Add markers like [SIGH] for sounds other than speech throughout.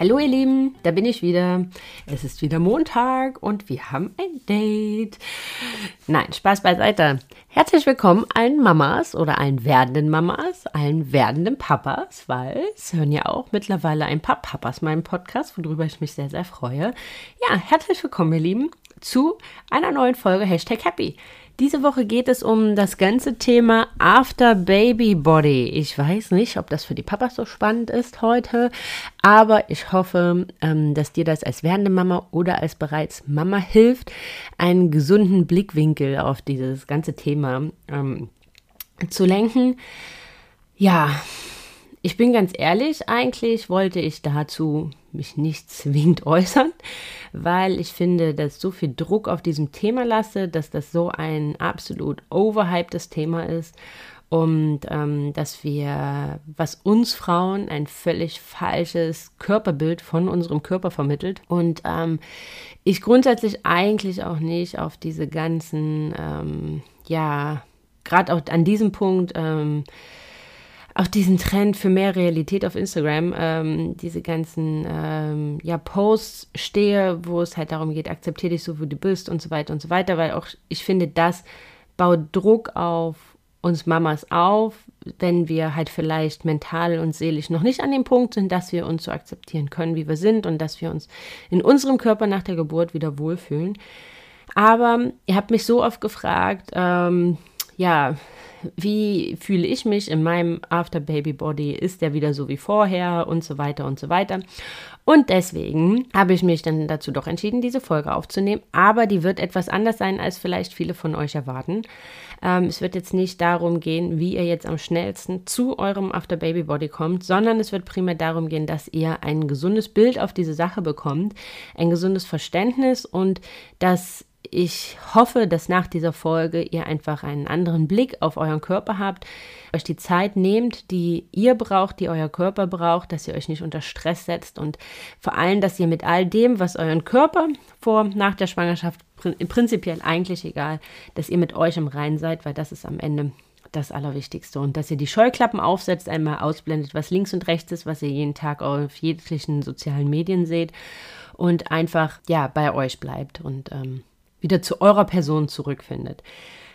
Hallo ihr Lieben, da bin ich wieder. Es ist wieder Montag und wir haben ein Date. Nein, Spaß beiseite. Herzlich willkommen allen Mamas oder allen werdenden Mamas, allen werdenden Papas, weil es hören ja auch mittlerweile ein paar Papas meinen Podcast, worüber ich mich sehr, sehr freue. Ja, herzlich willkommen ihr Lieben zu einer neuen Folge Hashtag Happy. Diese Woche geht es um das ganze Thema After Baby Body. Ich weiß nicht, ob das für die Papas so spannend ist heute, aber ich hoffe, ähm, dass dir das als werdende Mama oder als bereits Mama hilft, einen gesunden Blickwinkel auf dieses ganze Thema ähm, zu lenken. Ja, ich bin ganz ehrlich, eigentlich wollte ich dazu mich nicht zwingend [LAUGHS] äußern, weil ich finde, dass so viel Druck auf diesem Thema lasse, dass das so ein absolut overhypedes Thema ist und ähm, dass wir, was uns Frauen ein völlig falsches Körperbild von unserem Körper vermittelt. Und ähm, ich grundsätzlich eigentlich auch nicht auf diese ganzen, ähm, ja, gerade auch an diesem Punkt, ähm, auch diesen Trend für mehr Realität auf Instagram, ähm, diese ganzen ähm, ja, Posts stehe, wo es halt darum geht, akzeptiere dich so, wie du bist und so weiter und so weiter, weil auch ich finde, das baut Druck auf uns Mamas auf, wenn wir halt vielleicht mental und seelisch noch nicht an dem Punkt sind, dass wir uns so akzeptieren können, wie wir sind und dass wir uns in unserem Körper nach der Geburt wieder wohlfühlen. Aber ihr habt mich so oft gefragt, ähm, ja, wie fühle ich mich in meinem After Baby Body? Ist der wieder so wie vorher und so weiter und so weiter? Und deswegen habe ich mich dann dazu doch entschieden, diese Folge aufzunehmen. Aber die wird etwas anders sein, als vielleicht viele von euch erwarten. Ähm, es wird jetzt nicht darum gehen, wie ihr jetzt am schnellsten zu eurem After Baby Body kommt, sondern es wird primär darum gehen, dass ihr ein gesundes Bild auf diese Sache bekommt, ein gesundes Verständnis und dass ich hoffe, dass nach dieser Folge ihr einfach einen anderen Blick auf euren Körper habt, euch die Zeit nehmt, die ihr braucht, die euer Körper braucht, dass ihr euch nicht unter Stress setzt und vor allem, dass ihr mit all dem, was euren Körper vor nach der Schwangerschaft prinzipiell eigentlich egal, dass ihr mit euch im Reinen seid, weil das ist am Ende das Allerwichtigste. Und dass ihr die Scheuklappen aufsetzt, einmal ausblendet, was links und rechts ist, was ihr jeden Tag auf jeglichen sozialen Medien seht und einfach ja bei euch bleibt und ähm, wieder zu eurer Person zurückfindet.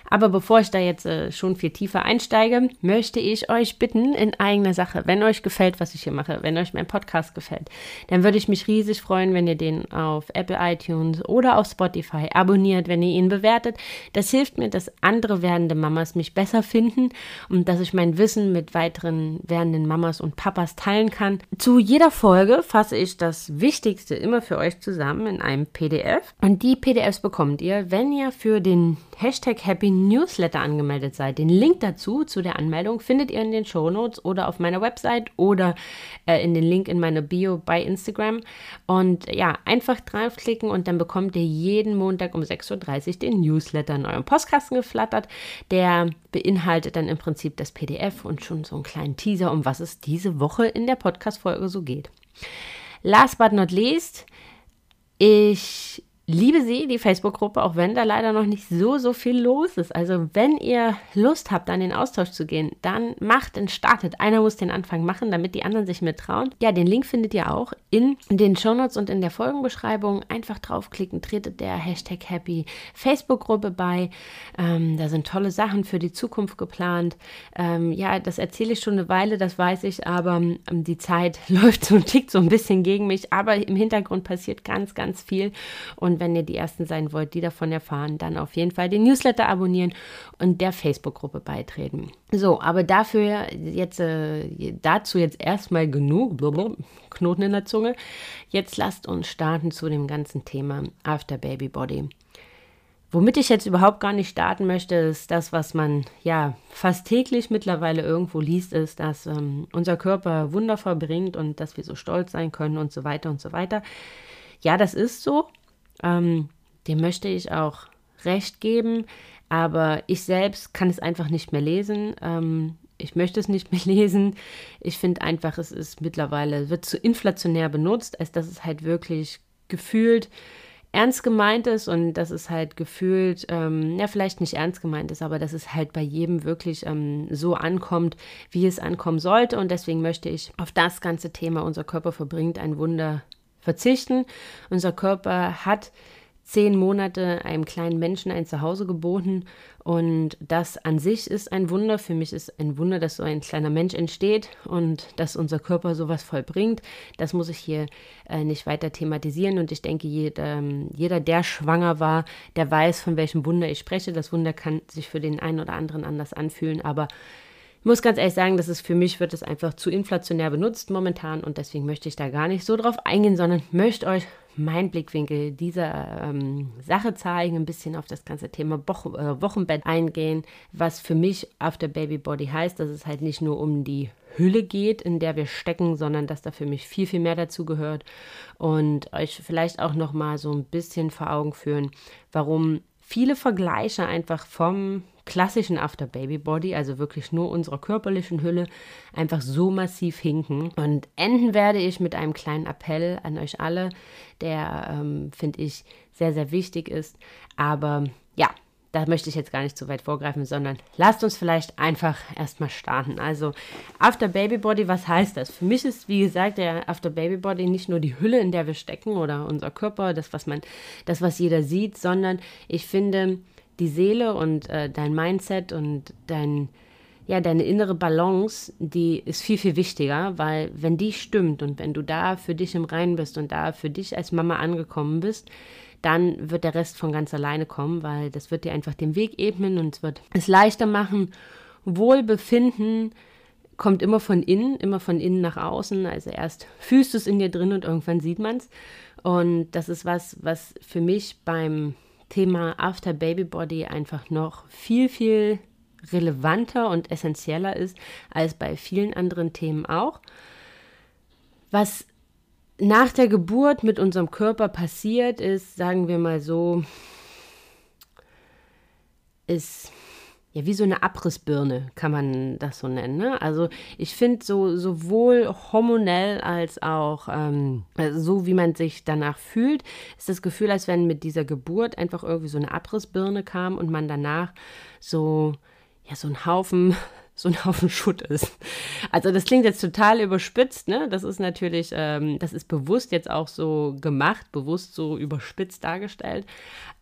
Aber bevor ich da jetzt äh, schon viel tiefer einsteige, möchte ich euch bitten in eigener Sache, wenn euch gefällt, was ich hier mache, wenn euch mein Podcast gefällt, dann würde ich mich riesig freuen, wenn ihr den auf Apple iTunes oder auf Spotify abonniert, wenn ihr ihn bewertet. Das hilft mir, dass andere werdende Mamas mich besser finden und dass ich mein Wissen mit weiteren werdenden Mamas und Papas teilen kann. Zu jeder Folge fasse ich das Wichtigste immer für euch zusammen in einem PDF und die PDFs bekommt ihr, wenn ihr für den Hashtag Happy Newsletter angemeldet seid. Den Link dazu, zu der Anmeldung, findet ihr in den Show Notes oder auf meiner Website oder äh, in den Link in meiner Bio bei Instagram. Und ja, einfach draufklicken und dann bekommt ihr jeden Montag um 6.30 Uhr den Newsletter in eurem Postkasten geflattert. Der beinhaltet dann im Prinzip das PDF und schon so einen kleinen Teaser, um was es diese Woche in der Podcast-Folge so geht. Last but not least, ich liebe sie, die Facebook-Gruppe, auch wenn da leider noch nicht so, so viel los ist. Also wenn ihr Lust habt, an den Austausch zu gehen, dann macht und startet. Einer muss den Anfang machen, damit die anderen sich mittrauen. Ja, den Link findet ihr auch in den Shownotes und in der Folgenbeschreibung. Einfach draufklicken, tretet der Hashtag Happy Facebook-Gruppe bei. Ähm, da sind tolle Sachen für die Zukunft geplant. Ähm, ja, das erzähle ich schon eine Weile, das weiß ich, aber ähm, die Zeit [LAUGHS] läuft so und tickt so ein bisschen gegen mich. Aber im Hintergrund passiert ganz, ganz viel. Und und wenn ihr die Ersten sein wollt, die davon erfahren, dann auf jeden Fall den Newsletter abonnieren und der Facebook-Gruppe beitreten. So, aber dafür jetzt, äh, dazu jetzt erstmal genug, blablabla, Knoten in der Zunge. Jetzt lasst uns starten zu dem ganzen Thema After Baby Body. Womit ich jetzt überhaupt gar nicht starten möchte, ist das, was man ja fast täglich mittlerweile irgendwo liest, ist, dass ähm, unser Körper Wunder vollbringt und dass wir so stolz sein können und so weiter und so weiter. Ja, das ist so. Ähm, dem möchte ich auch recht geben, aber ich selbst kann es einfach nicht mehr lesen. Ähm, ich möchte es nicht [LAUGHS] mehr lesen. Ich finde einfach, es ist mittlerweile, wird zu inflationär benutzt, als dass es halt wirklich gefühlt ernst gemeint ist und dass es halt gefühlt, ähm, ja, vielleicht nicht ernst gemeint ist, aber dass es halt bei jedem wirklich ähm, so ankommt, wie es ankommen sollte. Und deswegen möchte ich auf das ganze Thema, unser Körper verbringt ein Wunder, verzichten. Unser Körper hat zehn Monate einem kleinen Menschen ein Zuhause geboten. Und das an sich ist ein Wunder. Für mich ist ein Wunder, dass so ein kleiner Mensch entsteht und dass unser Körper sowas vollbringt. Das muss ich hier äh, nicht weiter thematisieren. Und ich denke, jeder, jeder, der schwanger war, der weiß, von welchem Wunder ich spreche. Das Wunder kann sich für den einen oder anderen anders anfühlen, aber muss ganz ehrlich sagen, dass es für mich wird es einfach zu inflationär benutzt momentan und deswegen möchte ich da gar nicht so drauf eingehen, sondern möchte euch mein Blickwinkel dieser ähm, Sache zeigen, ein bisschen auf das ganze Thema Bo äh, Wochenbett eingehen, was für mich After Baby Body heißt, dass es halt nicht nur um die Hülle geht, in der wir stecken, sondern dass da für mich viel, viel mehr dazu gehört und euch vielleicht auch noch mal so ein bisschen vor Augen führen, warum viele Vergleiche einfach vom klassischen After Baby Body, also wirklich nur unserer körperlichen Hülle, einfach so massiv hinken. Und enden werde ich mit einem kleinen Appell an euch alle, der, ähm, finde ich, sehr, sehr wichtig ist. Aber ja, da möchte ich jetzt gar nicht zu weit vorgreifen, sondern lasst uns vielleicht einfach erstmal starten. Also After Baby Body, was heißt das? Für mich ist, wie gesagt, der After Baby Body nicht nur die Hülle, in der wir stecken oder unser Körper, das, was man, das, was jeder sieht, sondern ich finde, die Seele und äh, dein Mindset und dein, ja, deine innere Balance, die ist viel, viel wichtiger, weil wenn die stimmt und wenn du da für dich im Reinen bist und da für dich als Mama angekommen bist, dann wird der Rest von ganz alleine kommen, weil das wird dir einfach den Weg ebnen und es wird es leichter machen. Wohlbefinden kommt immer von innen, immer von innen nach außen. Also erst fühlst du es in dir drin und irgendwann sieht man es. Und das ist was, was für mich beim Thema After Baby Body einfach noch viel, viel relevanter und essentieller ist als bei vielen anderen Themen auch. Was nach der Geburt mit unserem Körper passiert ist, sagen wir mal so, ist ja, wie so eine Abrissbirne, kann man das so nennen. Ne? Also ich finde so sowohl hormonell als auch ähm, also so, wie man sich danach fühlt, ist das Gefühl, als wenn mit dieser Geburt einfach irgendwie so eine Abrissbirne kam und man danach so, ja, so ein Haufen so ein Haufen Schutt ist. Also das klingt jetzt total überspitzt, ne? Das ist natürlich, ähm, das ist bewusst jetzt auch so gemacht, bewusst so überspitzt dargestellt.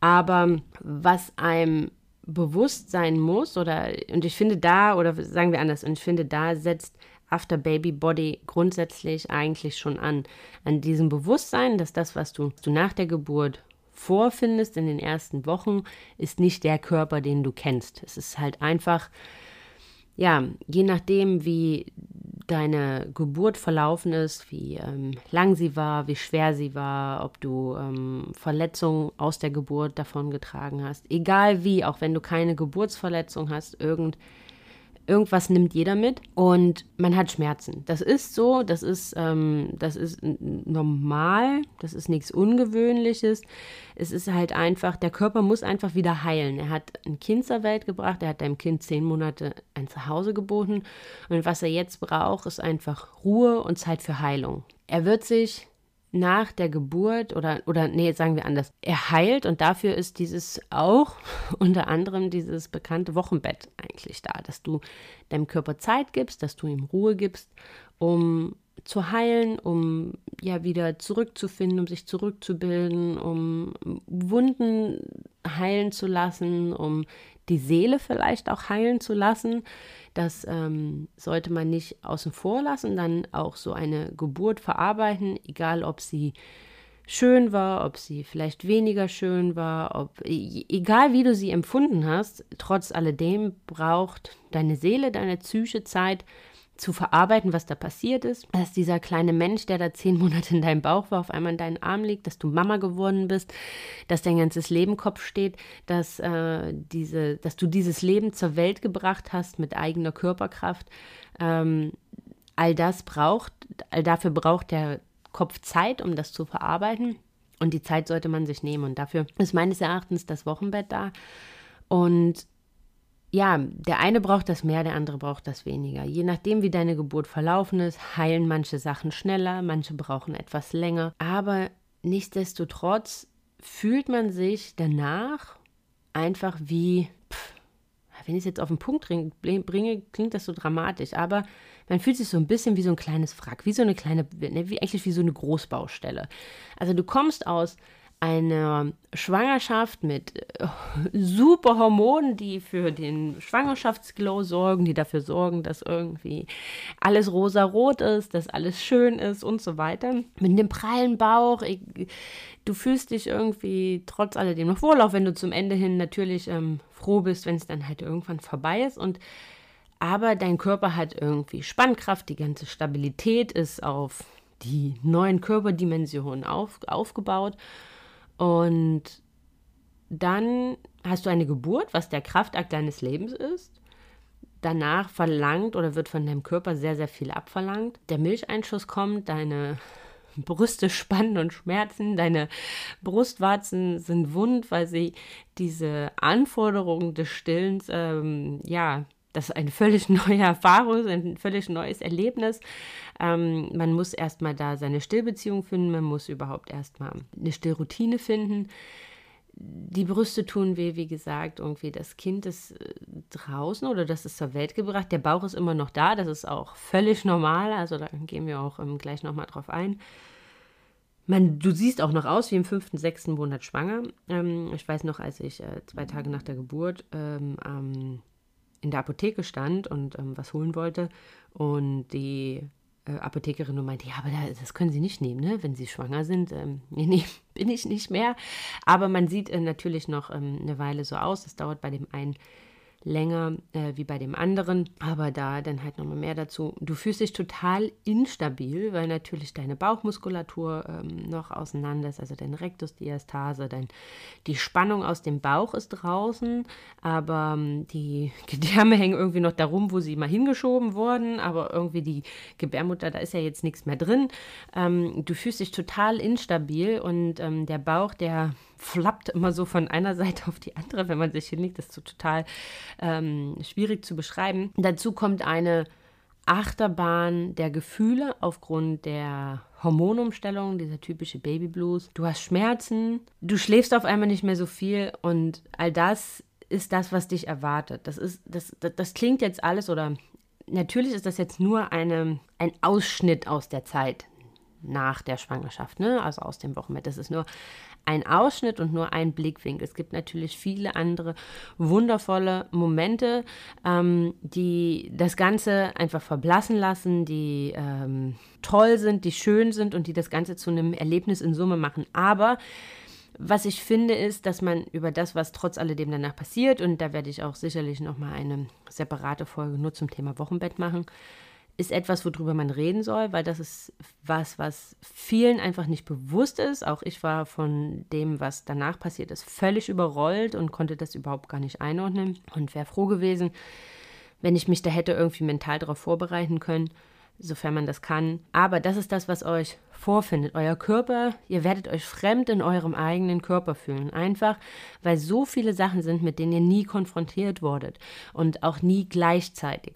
Aber was einem bewusst sein muss oder und ich finde da oder sagen wir anders und ich finde da setzt After Baby Body grundsätzlich eigentlich schon an an diesem Bewusstsein, dass das was du, du nach der Geburt vorfindest in den ersten Wochen ist nicht der Körper, den du kennst. Es ist halt einfach ja, je nachdem, wie deine Geburt verlaufen ist, wie ähm, lang sie war, wie schwer sie war, ob du ähm, Verletzungen aus der Geburt davon getragen hast. Egal wie, auch wenn du keine Geburtsverletzung hast, irgend, irgendwas nimmt jeder mit und man hat Schmerzen. Das ist so, das ist, ähm, das ist normal, das ist nichts Ungewöhnliches. Es ist halt einfach, der Körper muss einfach wieder heilen. Er hat ein Kind zur Welt gebracht, er hat deinem Kind zehn Monate ein Zuhause geboten und was er jetzt braucht, ist einfach Ruhe und Zeit für Heilung. Er wird sich nach der Geburt oder, oder nee, sagen wir anders, er heilt und dafür ist dieses auch [LAUGHS] unter anderem dieses bekannte Wochenbett eigentlich da, dass du deinem Körper Zeit gibst, dass du ihm Ruhe gibst, um zu heilen, um ja wieder zurückzufinden, um sich zurückzubilden, um Wunden heilen zu lassen, um die Seele vielleicht auch heilen zu lassen. Das ähm, sollte man nicht außen vor lassen, dann auch so eine Geburt verarbeiten, egal ob sie schön war, ob sie vielleicht weniger schön war, ob e, egal wie du sie empfunden hast, trotz alledem braucht deine Seele, deine Psyche Zeit, zu verarbeiten, was da passiert ist, dass dieser kleine Mensch, der da zehn Monate in deinem Bauch war, auf einmal in deinen Arm liegt, dass du Mama geworden bist, dass dein ganzes Leben Kopf steht, dass, äh, diese, dass du dieses Leben zur Welt gebracht hast mit eigener Körperkraft. Ähm, all das braucht, all dafür braucht der Kopf Zeit, um das zu verarbeiten. Und die Zeit sollte man sich nehmen. Und dafür ist meines Erachtens das Wochenbett da. Und ja, der eine braucht das mehr, der andere braucht das weniger. Je nachdem, wie deine Geburt verlaufen ist, heilen manche Sachen schneller, manche brauchen etwas länger. Aber nichtsdestotrotz fühlt man sich danach einfach wie, pff, wenn ich es jetzt auf den Punkt bringe, klingt das so dramatisch, aber man fühlt sich so ein bisschen wie so ein kleines Wrack, wie so eine kleine, ne, wie, eigentlich wie so eine Großbaustelle. Also du kommst aus eine Schwangerschaft mit äh, [LAUGHS] super Hormonen, die für den Schwangerschaftsglow sorgen, die dafür sorgen, dass irgendwie alles rosa-rot ist, dass alles schön ist und so weiter. Mit dem prallen Bauch, ich, du fühlst dich irgendwie trotz alledem noch wohl, auch wenn du zum Ende hin natürlich ähm, froh bist, wenn es dann halt irgendwann vorbei ist und aber dein Körper hat irgendwie Spannkraft, die ganze Stabilität ist auf die neuen Körperdimensionen auf, aufgebaut und dann hast du eine Geburt, was der Kraftakt deines Lebens ist. Danach verlangt oder wird von deinem Körper sehr, sehr viel abverlangt. Der Milcheinschuss kommt, deine [LAUGHS] Brüste spannen und schmerzen, deine Brustwarzen sind wund, weil sie diese Anforderungen des Stillens, ähm, ja, das ist eine völlig [LAUGHS] neue Erfahrung, ein völlig neues Erlebnis. Ähm, man muss erstmal da seine Stillbeziehung finden, man muss überhaupt erstmal eine Stillroutine finden. Die Brüste tun weh, wie gesagt, irgendwie das Kind ist äh, draußen oder das ist zur Welt gebracht. Der Bauch ist immer noch da, das ist auch völlig normal, also da gehen wir auch ähm, gleich nochmal drauf ein. Man, du siehst auch noch aus wie im fünften, sechsten Monat schwanger. Ähm, ich weiß noch, als ich äh, zwei Tage nach der Geburt ähm, in der Apotheke stand und ähm, was holen wollte und die äh, Apothekerin nur meinte, ja, aber das können Sie nicht nehmen, ne? wenn Sie schwanger sind. Ähm, [LAUGHS] nee, nee, bin ich nicht mehr. Aber man sieht äh, natürlich noch ähm, eine Weile so aus. Das dauert bei dem einen länger äh, wie bei dem anderen, aber da dann halt nochmal mehr dazu. Du fühlst dich total instabil, weil natürlich deine Bauchmuskulatur ähm, noch auseinander ist, also deine Rektusdiastase, dein, die Spannung aus dem Bauch ist draußen, aber ähm, die [LAUGHS] Gedärme hängen irgendwie noch darum, wo sie mal hingeschoben wurden, aber irgendwie die Gebärmutter, da ist ja jetzt nichts mehr drin. Ähm, du fühlst dich total instabil und ähm, der Bauch, der flappt immer so von einer [LAUGHS] Seite auf die andere, wenn man sich hinlegt. Das ist so total ähm, schwierig zu beschreiben. Dazu kommt eine Achterbahn der Gefühle aufgrund der Hormonumstellung, dieser typische Baby Blues. Du hast Schmerzen, du schläfst auf einmal nicht mehr so viel und all das ist das, was dich erwartet. Das ist, das, das, das klingt jetzt alles oder natürlich ist das jetzt nur eine, ein Ausschnitt aus der Zeit nach der Schwangerschaft, ne? also aus dem Wochenbett. Das ist nur ein Ausschnitt und nur ein Blickwinkel. Es gibt natürlich viele andere wundervolle Momente, ähm, die das Ganze einfach verblassen lassen, die ähm, toll sind, die schön sind und die das Ganze zu einem Erlebnis in Summe machen. Aber was ich finde, ist, dass man über das, was trotz alledem danach passiert, und da werde ich auch sicherlich nochmal eine separate Folge nur zum Thema Wochenbett machen, ist etwas, worüber man reden soll, weil das ist was, was vielen einfach nicht bewusst ist. Auch ich war von dem, was danach passiert ist, völlig überrollt und konnte das überhaupt gar nicht einordnen und wäre froh gewesen, wenn ich mich da hätte irgendwie mental darauf vorbereiten können, sofern man das kann. Aber das ist das, was euch vorfindet. Euer Körper, ihr werdet euch fremd in eurem eigenen Körper fühlen. Einfach, weil so viele Sachen sind, mit denen ihr nie konfrontiert wurdet und auch nie gleichzeitig.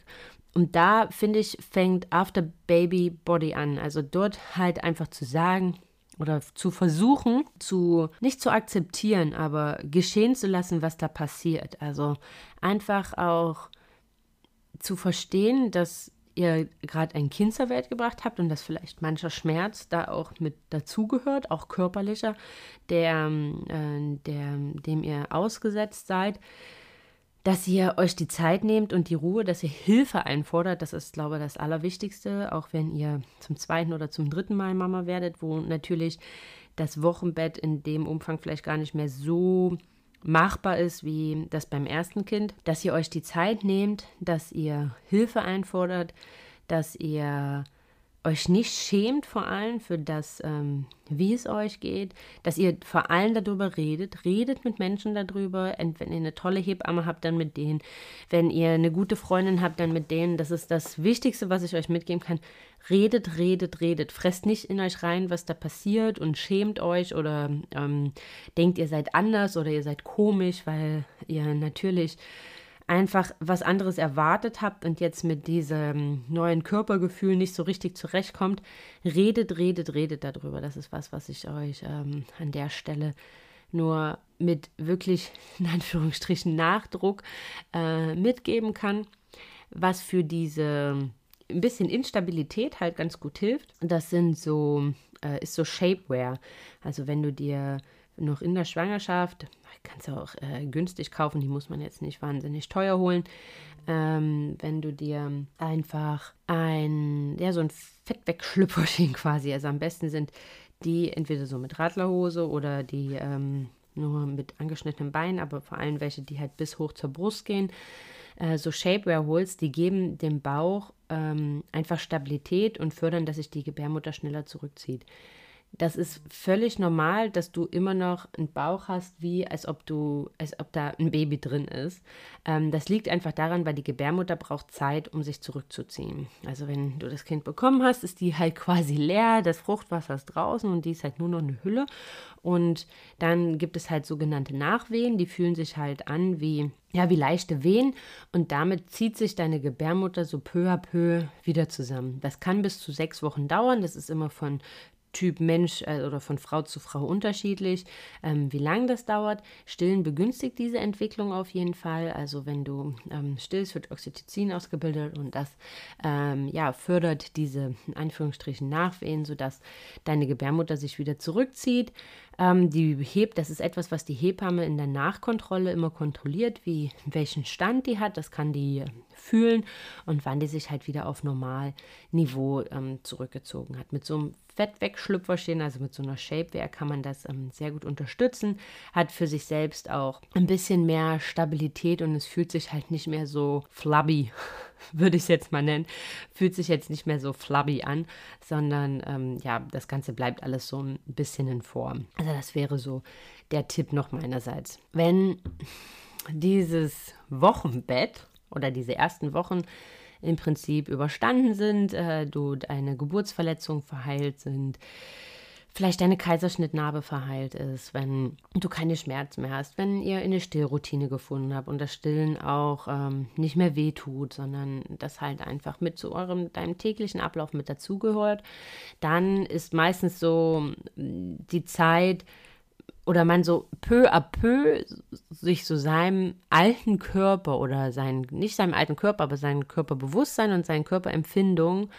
Und da, finde ich, fängt After Baby Body an. Also dort halt einfach zu sagen, oder zu versuchen, zu nicht zu akzeptieren, aber geschehen zu lassen, was da passiert. Also einfach auch zu verstehen, dass ihr gerade ein Kind zur Welt gebracht habt und dass vielleicht mancher Schmerz da auch mit dazugehört, auch körperlicher, der, äh, der, dem ihr ausgesetzt seid dass ihr euch die Zeit nehmt und die Ruhe, dass ihr Hilfe einfordert. Das ist, glaube ich, das Allerwichtigste, auch wenn ihr zum zweiten oder zum dritten Mal Mama werdet, wo natürlich das Wochenbett in dem Umfang vielleicht gar nicht mehr so machbar ist wie das beim ersten Kind, dass ihr euch die Zeit nehmt, dass ihr Hilfe einfordert, dass ihr euch nicht schämt vor allem für das, ähm, wie es euch geht, dass ihr vor allem darüber redet, redet mit Menschen darüber, wenn ihr eine tolle Hebamme habt, dann mit denen, wenn ihr eine gute Freundin habt, dann mit denen, das ist das Wichtigste, was ich euch mitgeben kann, redet, redet, redet, fresst nicht in euch rein, was da passiert und schämt euch oder ähm, denkt, ihr seid anders oder ihr seid komisch, weil ihr natürlich einfach was anderes erwartet habt und jetzt mit diesem neuen Körpergefühl nicht so richtig zurechtkommt, redet, redet, redet darüber. Das ist was, was ich euch ähm, an der Stelle nur mit wirklich in Anführungsstrichen Nachdruck äh, mitgeben kann, was für diese ein bisschen Instabilität halt ganz gut hilft. Das sind so, äh, ist so Shapewear. Also wenn du dir noch in der Schwangerschaft, kannst du auch äh, günstig kaufen, die muss man jetzt nicht wahnsinnig teuer holen. Ähm, wenn du dir einfach ein, ja, so ein Fettwegschlüpferchen [LAUGHS] quasi, also am besten sind die entweder so mit Radlerhose oder die ähm, nur mit angeschnittenen Beinen, aber vor allem welche, die halt bis hoch zur Brust gehen. Äh, so Shapewear holst, die geben dem Bauch ähm, einfach Stabilität und fördern, dass sich die Gebärmutter schneller zurückzieht. Das ist völlig normal, dass du immer noch einen Bauch hast, wie als ob du, als ob da ein Baby drin ist. Ähm, das liegt einfach daran, weil die Gebärmutter braucht Zeit, um sich zurückzuziehen. Also wenn du das Kind bekommen hast, ist die halt quasi leer, das Fruchtwasser ist draußen und die ist halt nur noch eine Hülle. Und dann gibt es halt sogenannte Nachwehen, die fühlen sich halt an wie ja, wie leichte Wehen und damit zieht sich deine Gebärmutter so peu à peu wieder zusammen. Das kann bis zu sechs Wochen dauern. Das ist immer von Typ Mensch äh, oder von Frau zu Frau unterschiedlich, ähm, wie lange das dauert. Stillen begünstigt diese Entwicklung auf jeden Fall. Also wenn du ähm, stillst, wird Oxytocin ausgebildet und das ähm, ja, fördert diese in Anführungsstrichen Nachwehen, sodass deine Gebärmutter sich wieder zurückzieht. Ähm, die hebt, das ist etwas, was die Hebamme in der Nachkontrolle immer kontrolliert, wie welchen Stand die hat. Das kann die fühlen und wann die sich halt wieder auf Normalniveau ähm, zurückgezogen hat. Mit so einem Fettwegschlüpferchen, also mit so einer Shapewear kann man das ähm, sehr gut unterstützen. Hat für sich selbst auch ein bisschen mehr Stabilität und es fühlt sich halt nicht mehr so flabby, würde ich es jetzt mal nennen. Fühlt sich jetzt nicht mehr so flabby an, sondern ähm, ja, das Ganze bleibt alles so ein bisschen in Form. Also das wäre so der Tipp noch meinerseits. Wenn dieses Wochenbett oder diese ersten Wochen im Prinzip überstanden sind, äh, du deine Geburtsverletzung verheilt sind, vielleicht deine Kaiserschnittnarbe verheilt ist, wenn du keine Schmerzen mehr hast, wenn ihr eine Stillroutine gefunden habt und das Stillen auch ähm, nicht mehr wehtut, sondern das halt einfach mit zu eurem deinem täglichen Ablauf mit dazugehört, dann ist meistens so die Zeit, oder man so peu à peu sich so seinem alten Körper oder sein, nicht seinem alten Körper, aber seinem Körperbewusstsein und seinen Körperempfindungen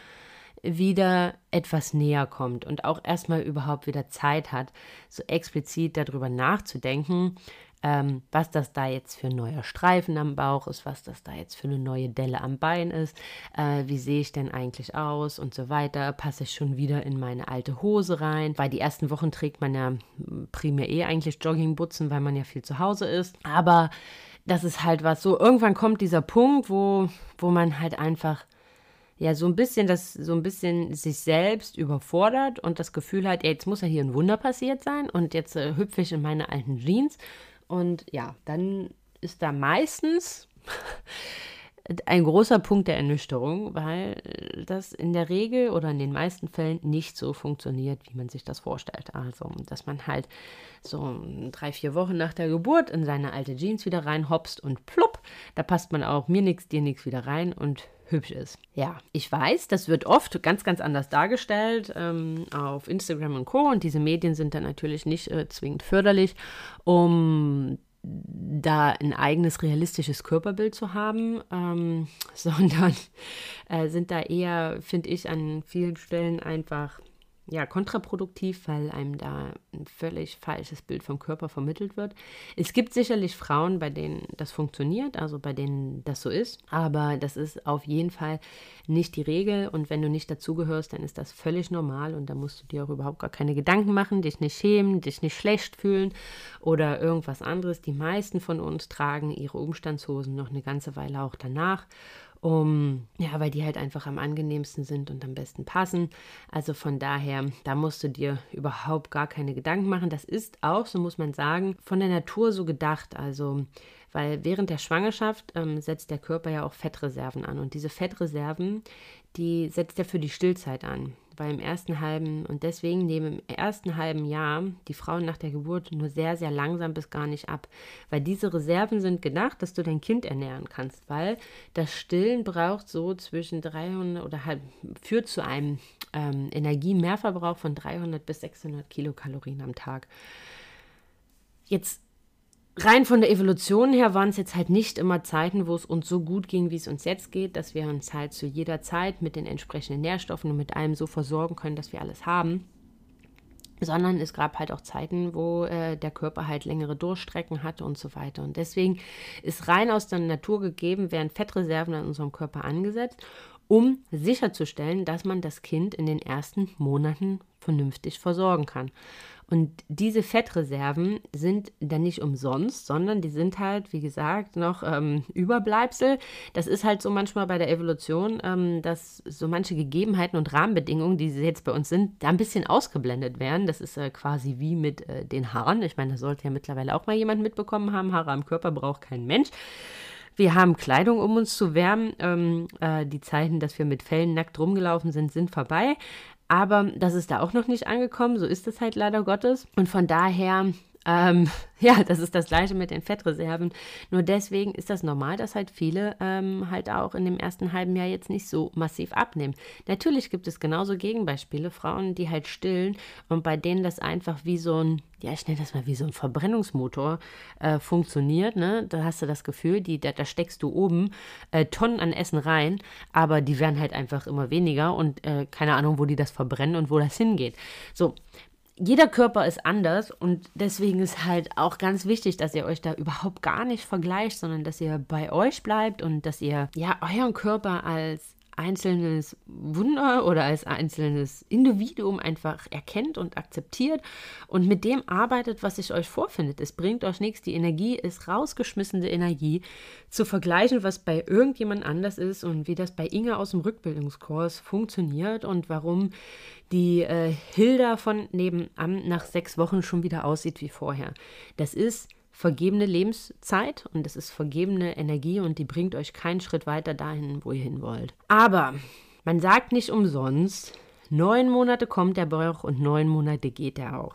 wieder etwas näher kommt und auch erstmal überhaupt wieder Zeit hat, so explizit darüber nachzudenken, ähm, was das da jetzt für ein neuer Streifen am Bauch ist, was das da jetzt für eine neue Delle am Bein ist, äh, wie sehe ich denn eigentlich aus und so weiter, passe ich schon wieder in meine alte Hose rein, weil die ersten Wochen trägt man ja primär eh eigentlich Joggingbutzen, weil man ja viel zu Hause ist, aber das ist halt was. So, irgendwann kommt dieser Punkt, wo, wo man halt einfach ja so ein bisschen das so ein bisschen sich selbst überfordert und das Gefühl hat, ja, jetzt muss ja hier ein Wunder passiert sein und jetzt äh, hüpfe ich in meine alten Jeans und ja, dann ist da meistens [LAUGHS] ein großer Punkt der Ernüchterung, weil das in der Regel oder in den meisten Fällen nicht so funktioniert, wie man sich das vorstellt. Also, dass man halt so drei, vier Wochen nach der Geburt in seine alte Jeans wieder reinhopst und plupp, da passt man auch mir nichts, dir nichts wieder rein und hübsch ist. Ja, ich weiß, das wird oft ganz, ganz anders dargestellt ähm, auf Instagram und Co. Und diese Medien sind dann natürlich nicht äh, zwingend förderlich, um da ein eigenes realistisches Körperbild zu haben, ähm, [LAUGHS] sondern äh, sind da eher, finde ich, an vielen Stellen einfach ja, kontraproduktiv, weil einem da ein völlig falsches Bild vom Körper vermittelt wird. Es gibt sicherlich Frauen, bei denen das funktioniert, also bei denen das so ist, aber das ist auf jeden Fall nicht die Regel und wenn du nicht dazugehörst, dann ist das völlig normal und da musst du dir auch überhaupt gar keine Gedanken machen, dich nicht schämen, dich nicht schlecht fühlen oder irgendwas anderes. Die meisten von uns tragen ihre Umstandshosen noch eine ganze Weile auch danach um, ja, weil die halt einfach am angenehmsten sind und am besten passen. Also von daher, da musst du dir überhaupt gar keine Gedanken machen. Das ist auch, so muss man sagen, von der Natur so gedacht. Also, weil während der Schwangerschaft ähm, setzt der Körper ja auch Fettreserven an und diese Fettreserven, die setzt er für die Stillzeit an weil im ersten halben und deswegen nehmen im ersten halben Jahr die Frauen nach der Geburt nur sehr, sehr langsam bis gar nicht ab, weil diese Reserven sind gedacht, dass du dein Kind ernähren kannst, weil das Stillen braucht so zwischen 300 oder halt führt zu einem ähm, Energiemehrverbrauch von 300 bis 600 Kilokalorien am Tag. jetzt rein von der Evolution her waren es jetzt halt nicht immer Zeiten, wo es uns so gut ging, wie es uns jetzt geht, dass wir uns halt zu jeder Zeit mit den entsprechenden Nährstoffen und mit allem so versorgen können, dass wir alles haben. Sondern es gab halt auch Zeiten, wo äh, der Körper halt längere Durchstrecken hatte und so weiter. Und deswegen ist rein aus der Natur gegeben, werden Fettreserven in unserem Körper angesetzt, um sicherzustellen, dass man das Kind in den ersten Monaten vernünftig versorgen kann. Und diese Fettreserven sind dann nicht umsonst, sondern die sind halt, wie gesagt, noch ähm, Überbleibsel. Das ist halt so manchmal bei der Evolution, ähm, dass so manche Gegebenheiten und Rahmenbedingungen, die jetzt bei uns sind, da ein bisschen ausgeblendet werden. Das ist äh, quasi wie mit äh, den Haaren. Ich meine, das sollte ja mittlerweile auch mal jemand mitbekommen haben. Haare am Körper braucht kein Mensch. Wir haben Kleidung, um uns zu wärmen. Ähm, äh, die Zeiten, dass wir mit Fellen nackt rumgelaufen sind, sind vorbei. Aber das ist da auch noch nicht angekommen. So ist es halt leider Gottes. Und von daher ähm, [LAUGHS] ja, das ist das gleiche mit den Fettreserven. Nur deswegen ist das normal, dass halt viele ähm, halt auch in dem ersten halben Jahr jetzt nicht so massiv abnehmen. Natürlich gibt es genauso Gegenbeispiele, Frauen, die halt stillen und bei denen das einfach wie so ein, ja, ich nenne das mal wie so ein Verbrennungsmotor äh, funktioniert. Ne? Da hast du das Gefühl, die, da, da steckst du oben äh, Tonnen an Essen rein, aber die werden halt einfach immer weniger und äh, keine Ahnung, wo die das verbrennen und wo das hingeht. So, jeder Körper ist anders und deswegen ist halt auch ganz wichtig, dass ihr euch da überhaupt gar nicht vergleicht, sondern dass ihr bei euch bleibt und dass ihr ja euren Körper als einzelnes Wunder oder als einzelnes Individuum einfach erkennt und akzeptiert und mit dem arbeitet, was sich euch vorfindet. Es bringt euch nichts. Die Energie ist rausgeschmissene Energie. Zu vergleichen, was bei irgendjemand anders ist und wie das bei Inge aus dem Rückbildungskurs funktioniert und warum die äh, Hilda von nebenan nach sechs Wochen schon wieder aussieht wie vorher. Das ist vergebene Lebenszeit und es ist vergebene Energie und die bringt euch keinen Schritt weiter dahin, wo ihr hin wollt. Aber man sagt nicht umsonst, neun Monate kommt der Bauch und neun Monate geht er auch.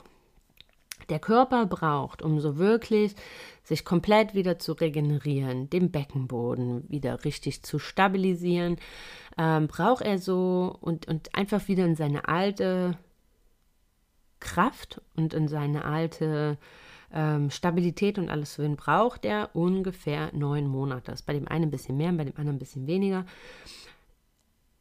Der Körper braucht, um so wirklich sich komplett wieder zu regenerieren, den Beckenboden wieder richtig zu stabilisieren, ähm, braucht er so und, und einfach wieder in seine alte Kraft und in seine alte ähm, Stabilität und alles drin braucht er ungefähr neun Monate. Das ist bei dem einen ein bisschen mehr, bei dem anderen ein bisschen weniger.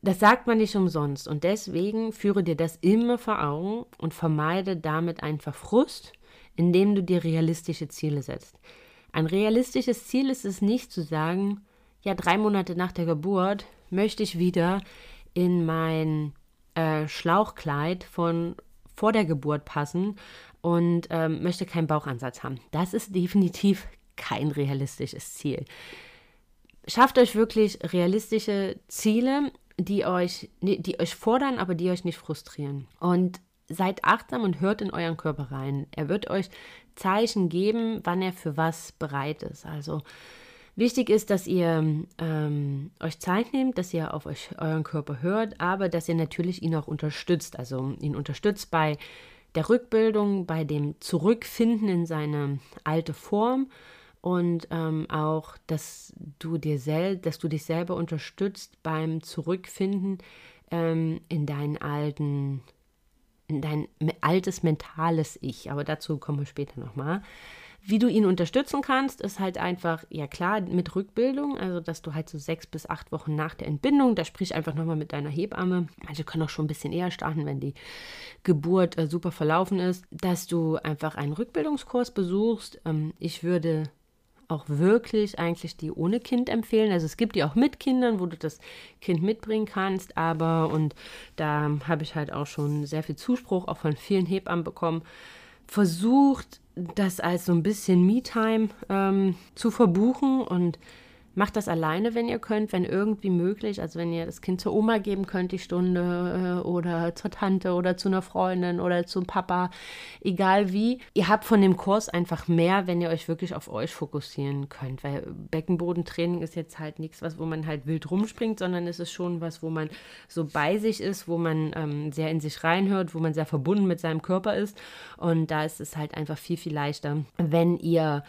Das sagt man nicht umsonst und deswegen führe dir das immer vor Augen und vermeide damit einfach Frust, indem du dir realistische Ziele setzt. Ein realistisches Ziel ist es nicht zu sagen, ja, drei Monate nach der Geburt möchte ich wieder in mein äh, Schlauchkleid von vor der Geburt passen und ähm, möchte keinen Bauchansatz haben. Das ist definitiv kein realistisches Ziel. Schafft euch wirklich realistische Ziele, die euch, die euch fordern, aber die euch nicht frustrieren. Und seid achtsam und hört in euren Körper rein. Er wird euch Zeichen geben, wann er für was bereit ist. Also Wichtig ist, dass ihr ähm, euch Zeit nehmt, dass ihr auf euch, euren Körper hört, aber dass ihr natürlich ihn auch unterstützt. Also ihn unterstützt bei der Rückbildung, bei dem Zurückfinden in seine alte Form und ähm, auch, dass du dir sel dass du dich selber unterstützt beim Zurückfinden ähm, in deinen alten, in dein altes mentales Ich. Aber dazu kommen wir später nochmal. Wie du ihn unterstützen kannst, ist halt einfach, ja klar, mit Rückbildung, also dass du halt so sechs bis acht Wochen nach der Entbindung, da sprich einfach nochmal mit deiner Hebamme, manche können auch schon ein bisschen eher starten, wenn die Geburt äh, super verlaufen ist, dass du einfach einen Rückbildungskurs besuchst. Ähm, ich würde auch wirklich eigentlich die ohne Kind empfehlen. Also es gibt die auch mit Kindern, wo du das Kind mitbringen kannst, aber und da habe ich halt auch schon sehr viel Zuspruch auch von vielen Hebammen bekommen. Versucht das als so ein bisschen Me-Time ähm, zu verbuchen und Macht das alleine, wenn ihr könnt, wenn irgendwie möglich. Also wenn ihr das Kind zur Oma geben könnt, die Stunde äh, oder zur Tante oder zu einer Freundin oder zum Papa, egal wie. Ihr habt von dem Kurs einfach mehr, wenn ihr euch wirklich auf euch fokussieren könnt. Weil Beckenbodentraining ist jetzt halt nichts, was wo man halt wild rumspringt, sondern es ist schon was, wo man so bei sich ist, wo man ähm, sehr in sich reinhört, wo man sehr verbunden mit seinem Körper ist. Und da ist es halt einfach viel, viel leichter, wenn ihr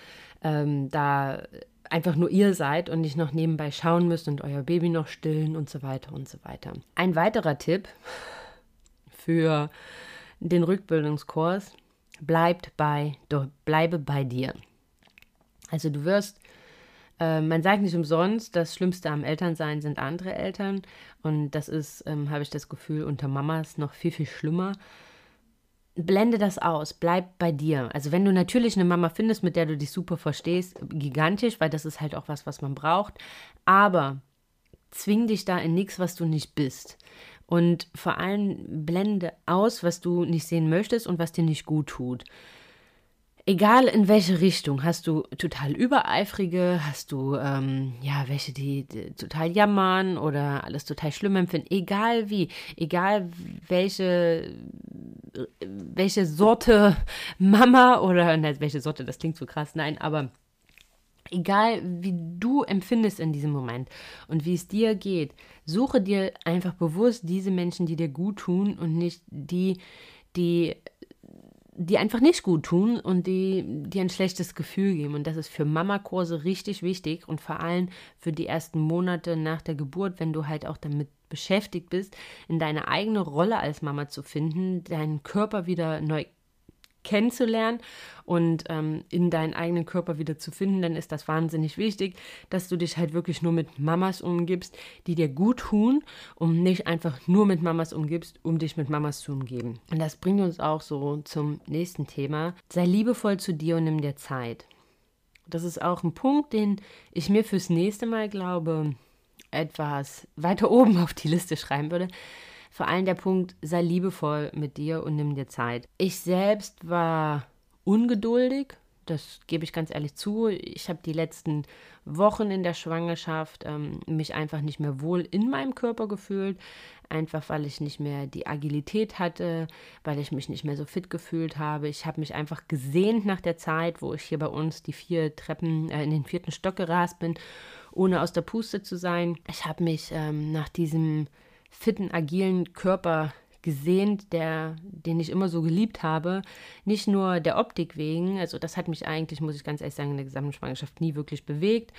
ähm, da einfach nur ihr seid und nicht noch nebenbei schauen müsst und euer Baby noch stillen und so weiter und so weiter. Ein weiterer Tipp für den Rückbildungskurs bleibt bei, bleibe bei dir. Also du wirst, äh, man sagt nicht umsonst, das Schlimmste am Elternsein sind andere Eltern. Und das ist, ähm, habe ich das Gefühl, unter Mamas noch viel, viel schlimmer. Blende das aus, bleib bei dir. Also wenn du natürlich eine Mama findest, mit der du dich super verstehst, gigantisch, weil das ist halt auch was, was man braucht. Aber zwing dich da in nichts, was du nicht bist. Und vor allem blende aus, was du nicht sehen möchtest und was dir nicht gut tut. Egal in welche Richtung, hast du total übereifrige, hast du ähm, ja welche, die, die, total jammern oder alles total schlimm empfinden, egal wie, egal welche welche Sorte [LAUGHS] Mama oder nein, welche Sorte, das klingt so krass, nein, aber egal wie du empfindest in diesem Moment und wie es dir geht, suche dir einfach bewusst diese Menschen, die dir gut tun und nicht die, die die einfach nicht gut tun und die, die ein schlechtes Gefühl geben. Und das ist für Mama-Kurse richtig wichtig und vor allem für die ersten Monate nach der Geburt, wenn du halt auch damit beschäftigt bist, in deine eigene Rolle als Mama zu finden, deinen Körper wieder neu kennenzulernen und ähm, in deinen eigenen Körper wieder zu finden, dann ist das wahnsinnig wichtig, dass du dich halt wirklich nur mit Mamas umgibst, die dir gut tun und nicht einfach nur mit Mamas umgibst, um dich mit Mamas zu umgeben. Und das bringt uns auch so zum nächsten Thema. Sei liebevoll zu dir und nimm dir Zeit. Das ist auch ein Punkt, den ich mir fürs nächste Mal glaube, etwas weiter oben auf die Liste schreiben würde. Vor allem der Punkt, sei liebevoll mit dir und nimm dir Zeit. Ich selbst war ungeduldig, das gebe ich ganz ehrlich zu. Ich habe die letzten Wochen in der Schwangerschaft ähm, mich einfach nicht mehr wohl in meinem Körper gefühlt. Einfach weil ich nicht mehr die Agilität hatte, weil ich mich nicht mehr so fit gefühlt habe. Ich habe mich einfach gesehnt nach der Zeit, wo ich hier bei uns die vier Treppen äh, in den vierten Stock gerast bin, ohne aus der Puste zu sein. Ich habe mich ähm, nach diesem fitten, agilen Körper gesehnt, der, den ich immer so geliebt habe. Nicht nur der Optik wegen, also das hat mich eigentlich, muss ich ganz ehrlich sagen, in der gesamten Schwangerschaft nie wirklich bewegt,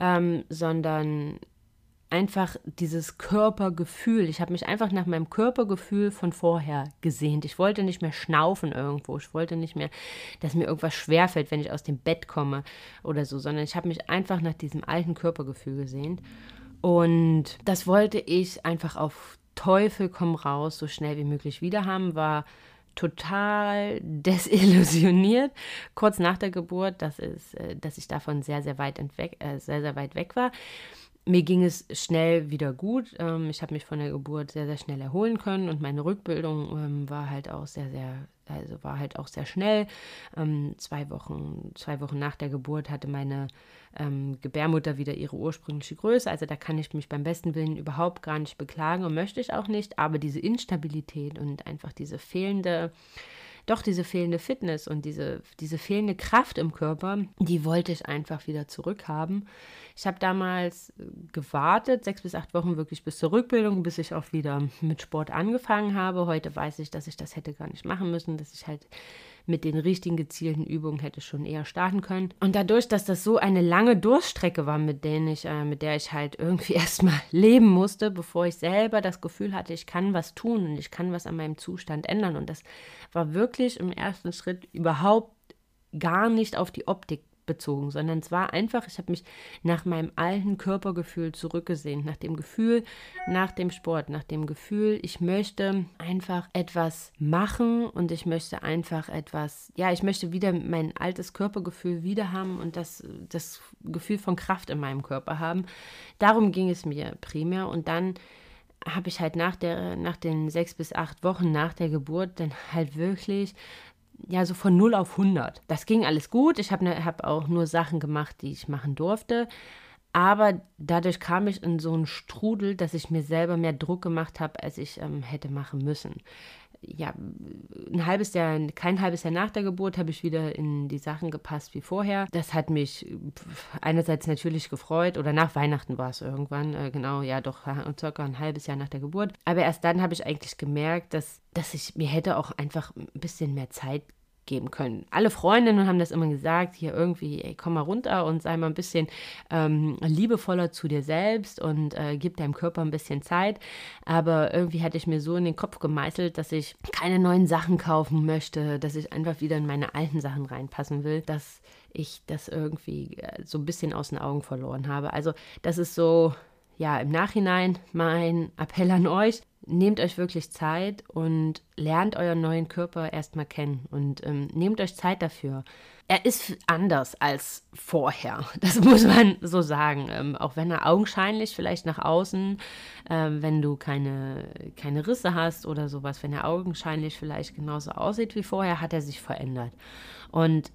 ähm, sondern einfach dieses Körpergefühl. Ich habe mich einfach nach meinem Körpergefühl von vorher gesehnt. Ich wollte nicht mehr schnaufen irgendwo. Ich wollte nicht mehr, dass mir irgendwas schwerfällt, wenn ich aus dem Bett komme oder so, sondern ich habe mich einfach nach diesem alten Körpergefühl gesehnt. Und das wollte ich einfach auf Teufel komm raus so schnell wie möglich wieder haben, war total [LAUGHS] desillusioniert kurz nach der Geburt, dass, es, äh, dass ich davon sehr, sehr weit, entweg, äh, sehr, sehr weit weg war. Mir ging es schnell wieder gut. Ähm, ich habe mich von der Geburt sehr, sehr schnell erholen können und meine Rückbildung ähm, war halt auch sehr, sehr also war halt auch sehr schnell. Ähm, zwei, Wochen, zwei Wochen nach der Geburt hatte meine Gebärmutter wieder ihre ursprüngliche Größe. Also da kann ich mich beim besten Willen überhaupt gar nicht beklagen und möchte ich auch nicht. Aber diese Instabilität und einfach diese fehlende doch diese fehlende Fitness und diese, diese fehlende Kraft im Körper, die wollte ich einfach wieder zurückhaben. Ich habe damals gewartet, sechs bis acht Wochen wirklich bis zur Rückbildung, bis ich auch wieder mit Sport angefangen habe. Heute weiß ich, dass ich das hätte gar nicht machen müssen, dass ich halt mit den richtigen gezielten Übungen hätte schon eher starten können. Und dadurch, dass das so eine lange Durststrecke war, mit, denen ich, äh, mit der ich halt irgendwie [LAUGHS] erstmal leben musste, bevor ich selber das Gefühl hatte, ich kann was tun und ich kann was an meinem Zustand ändern. Und das war wirklich im ersten Schritt überhaupt gar nicht auf die Optik bezogen, sondern es war einfach, ich habe mich nach meinem alten Körpergefühl zurückgesehen, nach dem Gefühl, nach dem Sport, nach dem Gefühl, ich möchte einfach etwas machen und ich möchte einfach etwas, ja, ich möchte wieder mein altes Körpergefühl wieder haben und das, das Gefühl von Kraft in meinem Körper haben. Darum ging es mir primär und dann habe ich halt nach, der, nach den sechs bis acht Wochen nach der Geburt dann halt wirklich ja, so von 0 auf 100. Das ging alles gut. Ich habe ne, hab auch nur Sachen gemacht, die ich machen durfte. Aber dadurch kam ich in so einen Strudel, dass ich mir selber mehr Druck gemacht habe, als ich ähm, hätte machen müssen ja, ein halbes Jahr, kein halbes Jahr nach der Geburt habe ich wieder in die Sachen gepasst wie vorher. Das hat mich einerseits natürlich gefreut oder nach Weihnachten war es irgendwann, äh, genau, ja doch, circa ein halbes Jahr nach der Geburt. Aber erst dann habe ich eigentlich gemerkt, dass, dass ich mir hätte auch einfach ein bisschen mehr Zeit geben können. Alle Freundinnen haben das immer gesagt, hier irgendwie, ey, komm mal runter und sei mal ein bisschen ähm, liebevoller zu dir selbst und äh, gib deinem Körper ein bisschen Zeit. Aber irgendwie hatte ich mir so in den Kopf gemeißelt, dass ich keine neuen Sachen kaufen möchte, dass ich einfach wieder in meine alten Sachen reinpassen will, dass ich das irgendwie äh, so ein bisschen aus den Augen verloren habe. Also das ist so ja, im Nachhinein mein Appell an euch, nehmt euch wirklich Zeit und lernt euren neuen Körper erstmal kennen und ähm, nehmt euch Zeit dafür. Er ist anders als vorher, [LAUGHS] das muss man so sagen. Ähm, auch wenn er augenscheinlich vielleicht nach außen, ähm, wenn du keine, keine Risse hast oder sowas, wenn er augenscheinlich vielleicht genauso aussieht wie vorher, hat er sich verändert. Und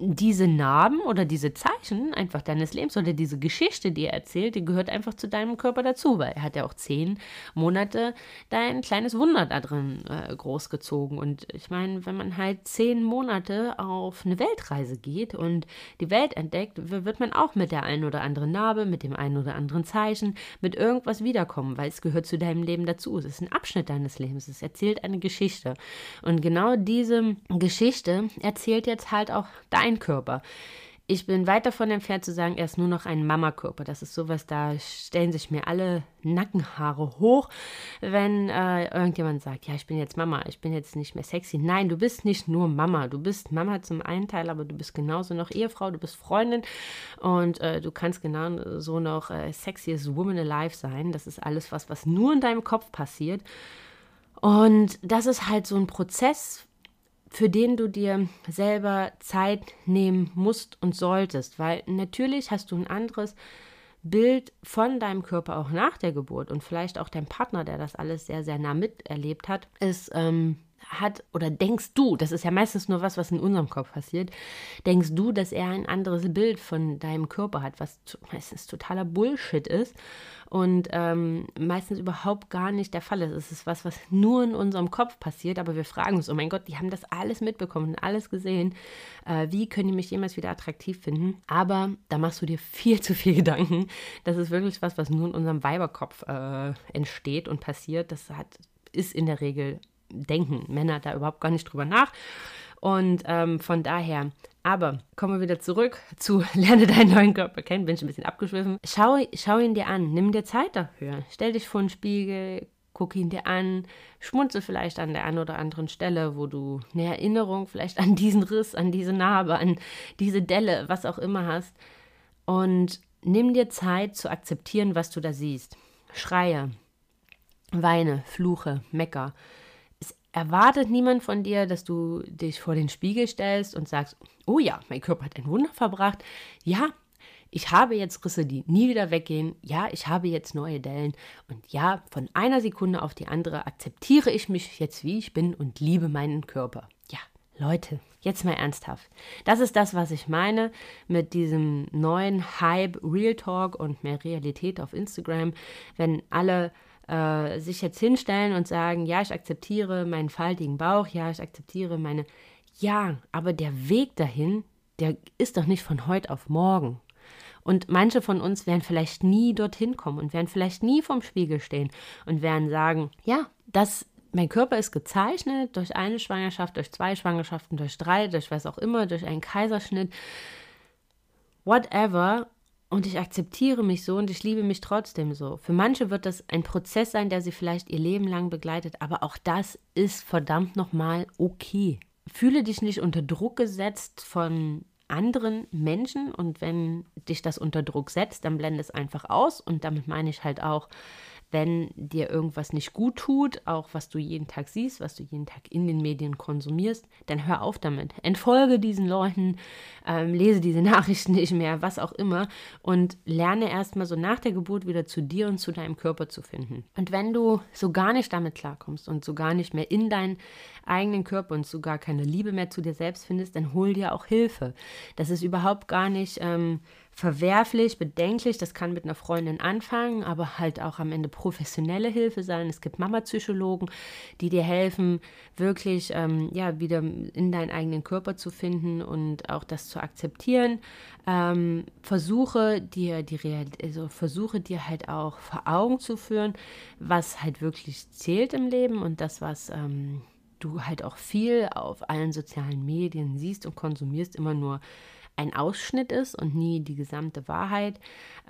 diese Narben oder diese Zeichen einfach deines Lebens oder diese Geschichte, die er erzählt, die gehört einfach zu deinem Körper dazu, weil er hat ja auch zehn Monate dein kleines Wunder da drin äh, großgezogen. Und ich meine, wenn man halt zehn Monate auf eine Weltreise geht und die Welt entdeckt, wird man auch mit der einen oder anderen Narbe, mit dem einen oder anderen Zeichen, mit irgendwas wiederkommen, weil es gehört zu deinem Leben dazu. Es ist ein Abschnitt deines Lebens. Es erzählt eine Geschichte. Und genau diese Geschichte erzählt jetzt halt auch dein ein Körper. Ich bin weit davon entfernt zu sagen, er ist nur noch ein Mamakörper. Das ist sowas, da stellen sich mir alle Nackenhaare hoch, wenn äh, irgendjemand sagt, ja, ich bin jetzt Mama, ich bin jetzt nicht mehr sexy. Nein, du bist nicht nur Mama. Du bist Mama zum einen Teil, aber du bist genauso noch Ehefrau, du bist Freundin und äh, du kannst genau so noch äh, sexiest woman alive sein. Das ist alles was, was nur in deinem Kopf passiert. Und das ist halt so ein Prozess, für den du dir selber Zeit nehmen musst und solltest, weil natürlich hast du ein anderes Bild von deinem Körper auch nach der Geburt und vielleicht auch dein Partner, der das alles sehr, sehr nah miterlebt hat, ist ähm, hat oder denkst du, das ist ja meistens nur was, was in unserem Kopf passiert, denkst du, dass er ein anderes Bild von deinem Körper hat, was meistens totaler Bullshit ist und ähm, meistens überhaupt gar nicht der Fall ist. Es ist was, was nur in unserem Kopf passiert, aber wir fragen uns, oh mein Gott, die haben das alles mitbekommen und alles gesehen. Äh, wie können die mich jemals wieder attraktiv finden? Aber da machst du dir viel zu viel Gedanken. Das ist wirklich was, was nur in unserem Weiberkopf äh, entsteht und passiert. Das hat, ist in der Regel denken Männer da überhaupt gar nicht drüber nach. Und ähm, von daher, aber kommen wir wieder zurück [LAUGHS] zu Lerne deinen neuen Körper kennen. Bin ich ein bisschen abgeschwiffen. Schau, schau ihn dir an, nimm dir Zeit dafür. Stell dich vor den Spiegel, guck ihn dir an, schmunze vielleicht an der einen oder anderen Stelle, wo du eine Erinnerung vielleicht an diesen Riss, an diese Narbe, an diese Delle, was auch immer hast. Und nimm dir Zeit zu akzeptieren, was du da siehst. Schreie, weine, fluche, mecker erwartet niemand von dir, dass du dich vor den Spiegel stellst und sagst, oh ja, mein Körper hat ein Wunder verbracht. Ja, ich habe jetzt Risse, die nie wieder weggehen. Ja, ich habe jetzt neue Dellen. Und ja, von einer Sekunde auf die andere akzeptiere ich mich jetzt, wie ich bin und liebe meinen Körper. Ja, Leute, jetzt mal ernsthaft. Das ist das, was ich meine mit diesem neuen Hype Real Talk und mehr Realität auf Instagram. Wenn alle äh, sich jetzt hinstellen und sagen, ja, ich akzeptiere meinen faltigen Bauch, ja, ich akzeptiere meine, ja, aber der Weg dahin, der ist doch nicht von heute auf morgen. Und manche von uns werden vielleicht nie dorthin kommen und werden vielleicht nie vorm Spiegel stehen und werden sagen, ja, das, mein Körper ist gezeichnet durch eine Schwangerschaft, durch zwei Schwangerschaften, durch drei, durch was auch immer, durch einen Kaiserschnitt, whatever. Und ich akzeptiere mich so und ich liebe mich trotzdem so. Für manche wird das ein Prozess sein, der sie vielleicht ihr Leben lang begleitet, aber auch das ist verdammt nochmal okay. Fühle dich nicht unter Druck gesetzt von anderen Menschen und wenn dich das unter Druck setzt, dann blende es einfach aus und damit meine ich halt auch, wenn dir irgendwas nicht gut tut, auch was du jeden Tag siehst, was du jeden Tag in den Medien konsumierst, dann hör auf damit. Entfolge diesen Leuten, ähm, lese diese [LAUGHS] Nachrichten nicht mehr, was auch immer und lerne erstmal so nach der Geburt wieder zu dir und zu deinem Körper zu finden. Und wenn du so gar nicht damit klarkommst und so gar nicht mehr in deinen eigenen Körper und so gar keine Liebe mehr zu dir selbst findest, dann hol dir auch Hilfe. Das ist überhaupt gar nicht ähm, verwerflich, bedenklich. Das kann mit einer Freundin anfangen, aber halt auch am Ende professionelle Hilfe sein. Es gibt Mama-Psychologen, die dir helfen, wirklich ähm, ja wieder in deinen eigenen Körper zu finden und auch das zu akzeptieren. Ähm, versuche dir die Real also versuche dir halt auch vor Augen zu führen, was halt wirklich zählt im Leben und das, was ähm, du halt auch viel auf allen sozialen Medien siehst und konsumierst, immer nur ein Ausschnitt ist und nie die gesamte Wahrheit.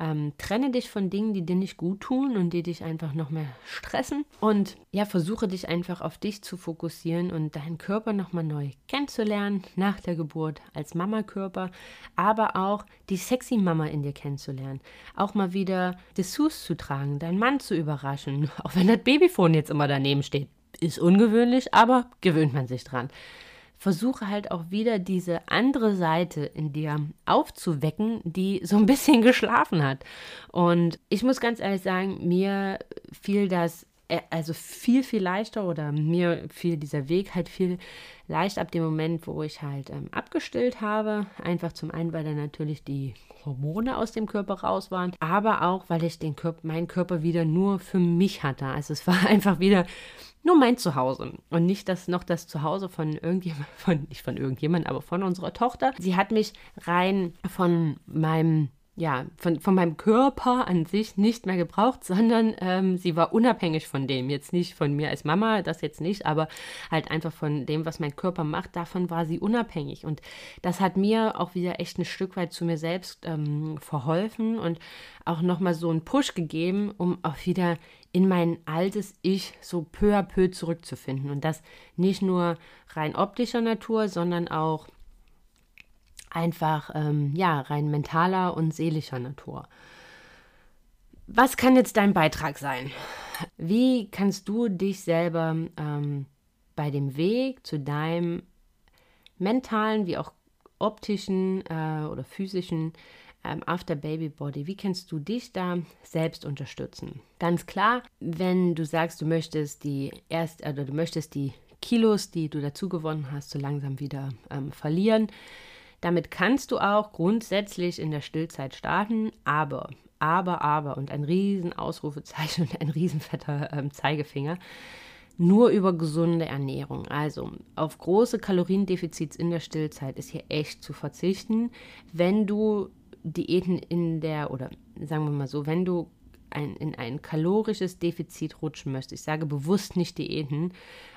Ähm, trenne dich von Dingen, die dir nicht gut tun und die dich einfach noch mehr stressen. Und ja, versuche dich einfach auf dich zu fokussieren und deinen Körper nochmal neu kennenzulernen nach der Geburt als Mama-Körper, aber auch die sexy Mama in dir kennenzulernen. Auch mal wieder Dessous zu tragen, deinen Mann zu überraschen, [LAUGHS] auch wenn das Babyfon jetzt immer daneben steht. Ist ungewöhnlich, aber gewöhnt man sich dran versuche halt auch wieder diese andere Seite in dir aufzuwecken, die so ein bisschen [LAUGHS] geschlafen hat. Und ich muss ganz ehrlich sagen, mir fiel das äh, also viel, viel leichter oder mir fiel dieser Weg halt viel leicht ab dem Moment, wo ich halt ähm, abgestillt habe. Einfach zum einen, weil dann natürlich die Hormone aus dem Körper raus waren, aber auch, weil ich den Körper, meinen Körper wieder nur für mich hatte. Also es war [LAUGHS] einfach wieder nur mein Zuhause und nicht das noch das Zuhause von irgendjemand, [LAUGHS] von, nicht von irgendjemand, aber von unserer Tochter. Sie hat mich rein von meinem ja, von, von meinem Körper an sich nicht mehr gebraucht, sondern ähm, sie war unabhängig von dem. Jetzt nicht von mir als Mama, das jetzt nicht, aber halt einfach von dem, was mein Körper macht, davon war sie unabhängig. Und das hat mir auch wieder echt ein Stück weit zu mir selbst ähm, verholfen und auch nochmal so einen Push gegeben, um auch wieder in mein altes Ich so peu à peu zurückzufinden. Und das nicht nur rein optischer Natur, sondern auch einfach ähm, ja rein mentaler und seelischer Natur. Was kann jetzt dein Beitrag sein? Wie kannst du dich selber ähm, bei dem Weg zu deinem mentalen wie auch optischen äh, oder physischen ähm, After Baby Body, wie kannst du dich da selbst unterstützen? Ganz klar, wenn du sagst, du möchtest die erst oder du möchtest die Kilos, die du dazu gewonnen hast, so langsam wieder ähm, verlieren, damit kannst du auch grundsätzlich in der Stillzeit starten, aber, aber, aber und ein riesen Ausrufezeichen [LAUGHS] und ein riesenfetter ähm, Zeigefinger nur über gesunde Ernährung. Also auf große Kaloriendefizits in der Stillzeit ist hier echt zu verzichten. Wenn du Diäten in der, oder sagen wir mal so, wenn du ein, in ein kalorisches Defizit rutschen möchtest, ich sage bewusst nicht Diäten,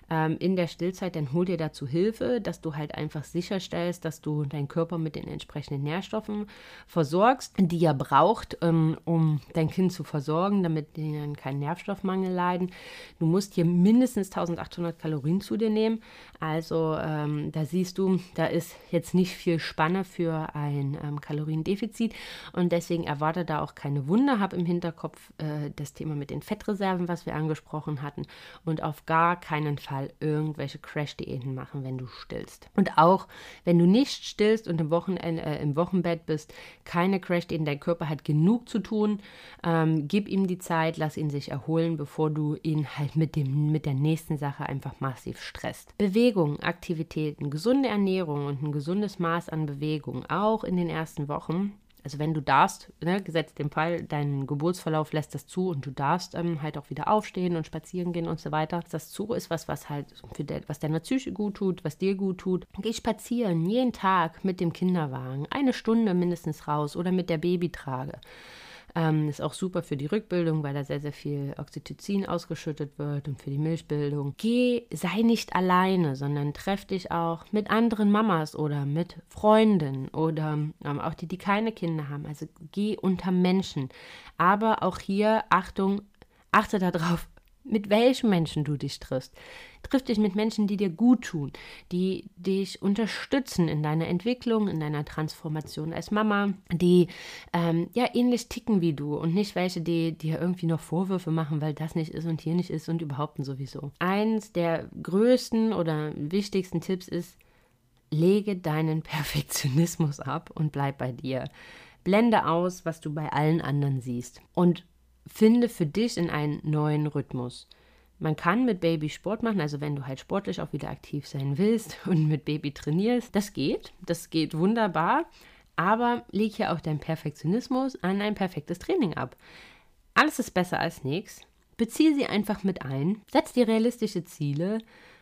ähm, in der Stillzeit, dann hol dir dazu Hilfe, dass du halt einfach sicherstellst, dass du deinen Körper mit den entsprechenden Nährstoffen versorgst, die er braucht, ähm, um dein Kind zu versorgen, damit die dann keinen Nährstoffmangel leiden. Du musst hier mindestens 1800 Kalorien zu dir nehmen. Also ähm, da siehst du, da ist jetzt nicht viel Spanne für ein ähm, Kaloriendefizit und deswegen erwarte da auch keine Wunder. Hab im Hinterkopf äh, das Thema mit den Fettreserven, was wir angesprochen hatten und auf gar keinen Fall Fall irgendwelche Crash-Diäten machen, wenn du stillst. Und auch wenn du nicht stillst und im, Wochenende, äh, im Wochenbett bist, keine Crash-Diäten, dein Körper hat genug zu tun. Ähm, gib ihm die Zeit, lass ihn sich erholen, bevor du ihn halt mit, dem, mit der nächsten Sache einfach massiv stresst. Bewegung, Aktivitäten, gesunde Ernährung und ein gesundes Maß an Bewegung, auch in den ersten Wochen, also wenn du darfst, ne, gesetzt den Fall, dein Geburtsverlauf lässt das zu und du darfst ähm, halt auch wieder aufstehen und spazieren gehen und so weiter. Das zu ist was, was halt für de, was deiner Psyche gut tut, was dir gut tut. Geh spazieren jeden Tag mit dem Kinderwagen, eine Stunde mindestens raus oder mit der Babytrage. Ähm, ist auch super für die Rückbildung, weil da sehr, sehr viel Oxytocin ausgeschüttet wird und für die Milchbildung. Geh, sei nicht alleine, sondern treff dich auch mit anderen Mamas oder mit Freunden oder ähm, auch die, die keine Kinder haben. Also geh unter Menschen. Aber auch hier, Achtung, achte darauf, mit welchen Menschen du dich triffst. Triff dich mit Menschen, die dir gut tun, die dich unterstützen in deiner Entwicklung, in deiner Transformation als Mama, die ähm, ja ähnlich ticken wie du und nicht welche, die dir irgendwie noch Vorwürfe machen, weil das nicht ist und hier nicht ist und überhaupt sowieso. Eins der größten oder wichtigsten Tipps ist, lege deinen Perfektionismus ab und bleib bei dir. Blende aus, was du bei allen anderen siehst. Und finde für dich in einen neuen Rhythmus. Man kann mit Baby Sport machen, also wenn du halt sportlich auch wieder aktiv sein willst [LAUGHS] und mit Baby trainierst, das geht, das geht wunderbar, aber leg hier auch deinen Perfektionismus an ein perfektes Training ab. Alles ist besser als nichts. Beziehe sie einfach mit ein, setz dir realistische Ziele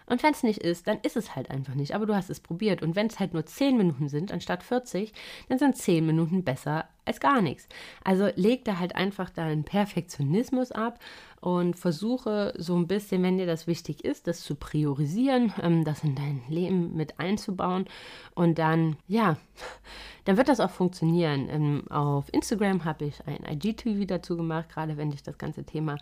und wenn es nicht ist, dann ist es halt einfach nicht. Aber du hast es probiert und wenn es halt nur 10 Minuten sind anstatt 40, dann sind 10 Minuten besser als gar nichts. Also leg da halt einfach deinen Perfektionismus ab und versuche so ein bisschen, wenn dir das wichtig ist, das zu priorisieren, ähm, das in dein Leben mit einzubauen und dann, ja, [LAUGHS] dann wird das auch funktionieren. Ähm, auf Instagram habe ich ein IGTV dazu gemacht, gerade wenn dich das ganze Thema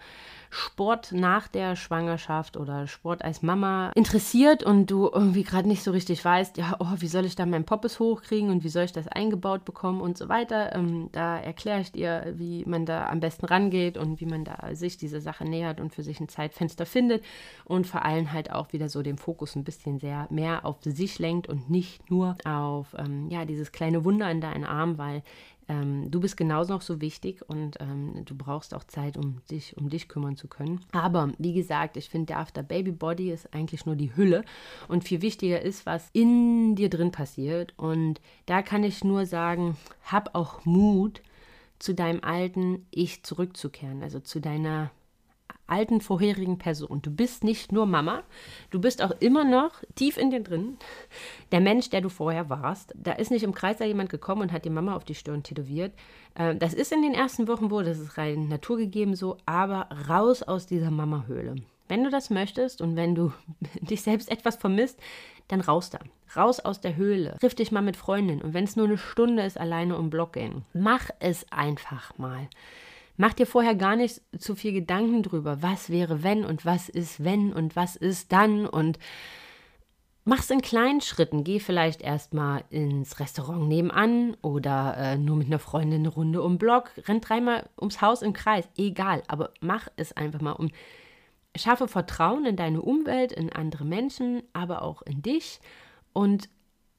Sport nach der Schwangerschaft oder Sport als Mama interessiert und du irgendwie gerade nicht so richtig weißt, ja, oh, wie soll ich da meinen Poppes hochkriegen und wie soll ich das eingebaut bekommen und so weiter. Ähm, da erkläre ich dir, wie man da am besten rangeht und wie man da sich diese Sache nähert und für sich ein Zeitfenster findet und vor allem halt auch wieder so den Fokus ein bisschen sehr mehr auf sich lenkt und nicht nur auf ähm, ja dieses kleine Wunder in deinen Arm, weil ähm, du bist genauso noch so wichtig und ähm, du brauchst auch Zeit, um dich um dich kümmern zu können. Aber wie gesagt, ich finde, der After Baby Body ist eigentlich nur die Hülle und viel wichtiger ist, was in dir drin passiert. Und da kann ich nur sagen, hab auch Mut, zu deinem alten Ich zurückzukehren, also zu deiner alten vorherigen Person. Du bist nicht nur Mama, du bist auch immer noch tief in dir drin der Mensch, der du vorher warst. Da ist nicht im Kreis da jemand gekommen und hat die Mama auf die Stirn tätowiert. Ähm, das ist in den ersten Wochen wohl, das ist rein naturgegeben so, aber raus aus dieser Mama-Höhle. Wenn du das möchtest und wenn du [LAUGHS] dich selbst etwas vermisst, dann raus da. Raus aus der Höhle. Triff dich mal mit Freundinnen. Und wenn es nur eine Stunde ist, alleine um Block gehen. Mach es einfach mal. Mach dir vorher gar nicht zu viel Gedanken drüber, was wäre wenn und was ist wenn und was ist dann und mach's in kleinen Schritten. Geh vielleicht erstmal ins Restaurant nebenan oder äh, nur mit einer Freundin eine Runde um Block. Renn dreimal ums Haus im Kreis. Egal, aber mach es einfach mal um. Schaffe Vertrauen in deine Umwelt, in andere Menschen, aber auch in dich und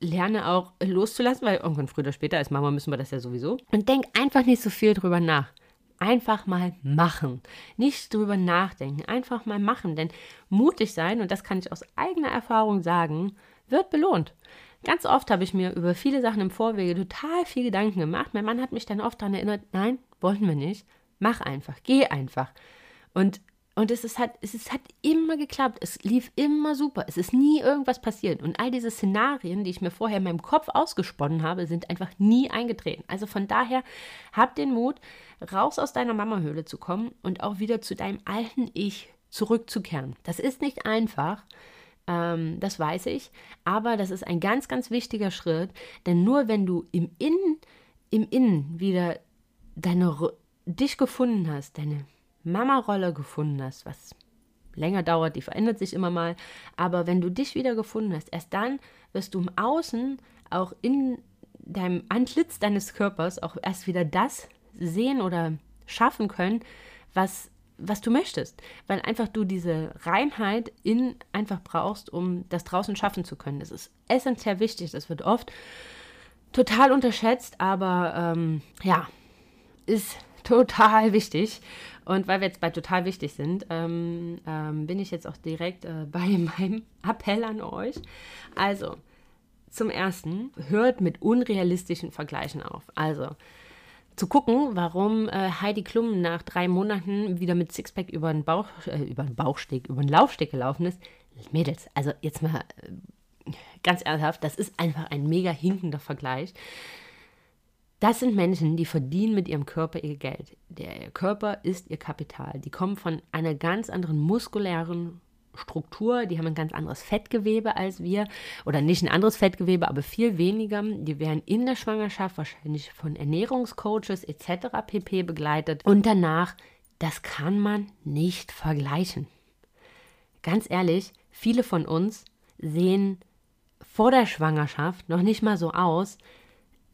lerne auch loszulassen, weil irgendwann früher oder später als Mama müssen wir das ja sowieso. Und denk einfach nicht so viel drüber nach. Einfach mal machen. Nicht drüber nachdenken. Einfach mal machen. Denn mutig sein, und das kann ich aus eigener Erfahrung sagen, wird belohnt. Ganz oft habe ich mir über viele Sachen im Vorwege total viel Gedanken gemacht. Mein Mann hat mich dann oft daran erinnert, nein, wollen wir nicht. Mach einfach, geh einfach. Und und es, ist halt, es ist, hat immer geklappt. Es lief immer super. Es ist nie irgendwas passiert. Und all diese Szenarien, die ich mir vorher in meinem Kopf ausgesponnen habe, sind einfach nie eingetreten. Also von daher, hab den Mut, raus aus deiner Mamahöhle zu kommen und auch wieder zu deinem alten Ich zurückzukehren. Das ist nicht einfach. Ähm, das weiß ich. Aber das ist ein ganz, ganz wichtiger Schritt. Denn nur wenn du im Innen, im Innen wieder deine, dich gefunden hast, deine Mama-Rolle gefunden hast, was länger dauert, die verändert sich immer mal, aber wenn du dich wieder gefunden hast, erst dann wirst du im Außen auch in deinem Antlitz deines Körpers auch erst wieder das sehen oder schaffen können, was was du möchtest, weil einfach du diese Reinheit in einfach brauchst, um das draußen schaffen zu können. Das ist essentiell wichtig. Das wird oft total unterschätzt, aber ähm, ja, ist total wichtig. Und weil wir jetzt bei total wichtig sind, ähm, ähm, bin ich jetzt auch direkt äh, [LAUGHS] bei meinem Appell an euch. Also, zum Ersten, hört mit unrealistischen Vergleichen auf. Also, zu gucken, warum äh, Heidi Klum nach drei Monaten wieder mit Sixpack über den Bauch, äh, über den Bauchsteg, über den Laufsteg gelaufen ist. Mädels, also jetzt mal äh, ganz ernsthaft, das ist einfach ein mega hinkender Vergleich. Das sind Menschen, die verdienen mit ihrem Körper ihr Geld. Der Körper ist ihr Kapital. Die kommen von einer ganz anderen muskulären Struktur, die haben ein ganz anderes Fettgewebe als wir oder nicht ein anderes Fettgewebe, aber viel weniger. Die werden in der Schwangerschaft wahrscheinlich von Ernährungscoaches etc. pp begleitet und danach, das kann man nicht vergleichen. Ganz ehrlich, viele von uns sehen vor der Schwangerschaft noch nicht mal so aus,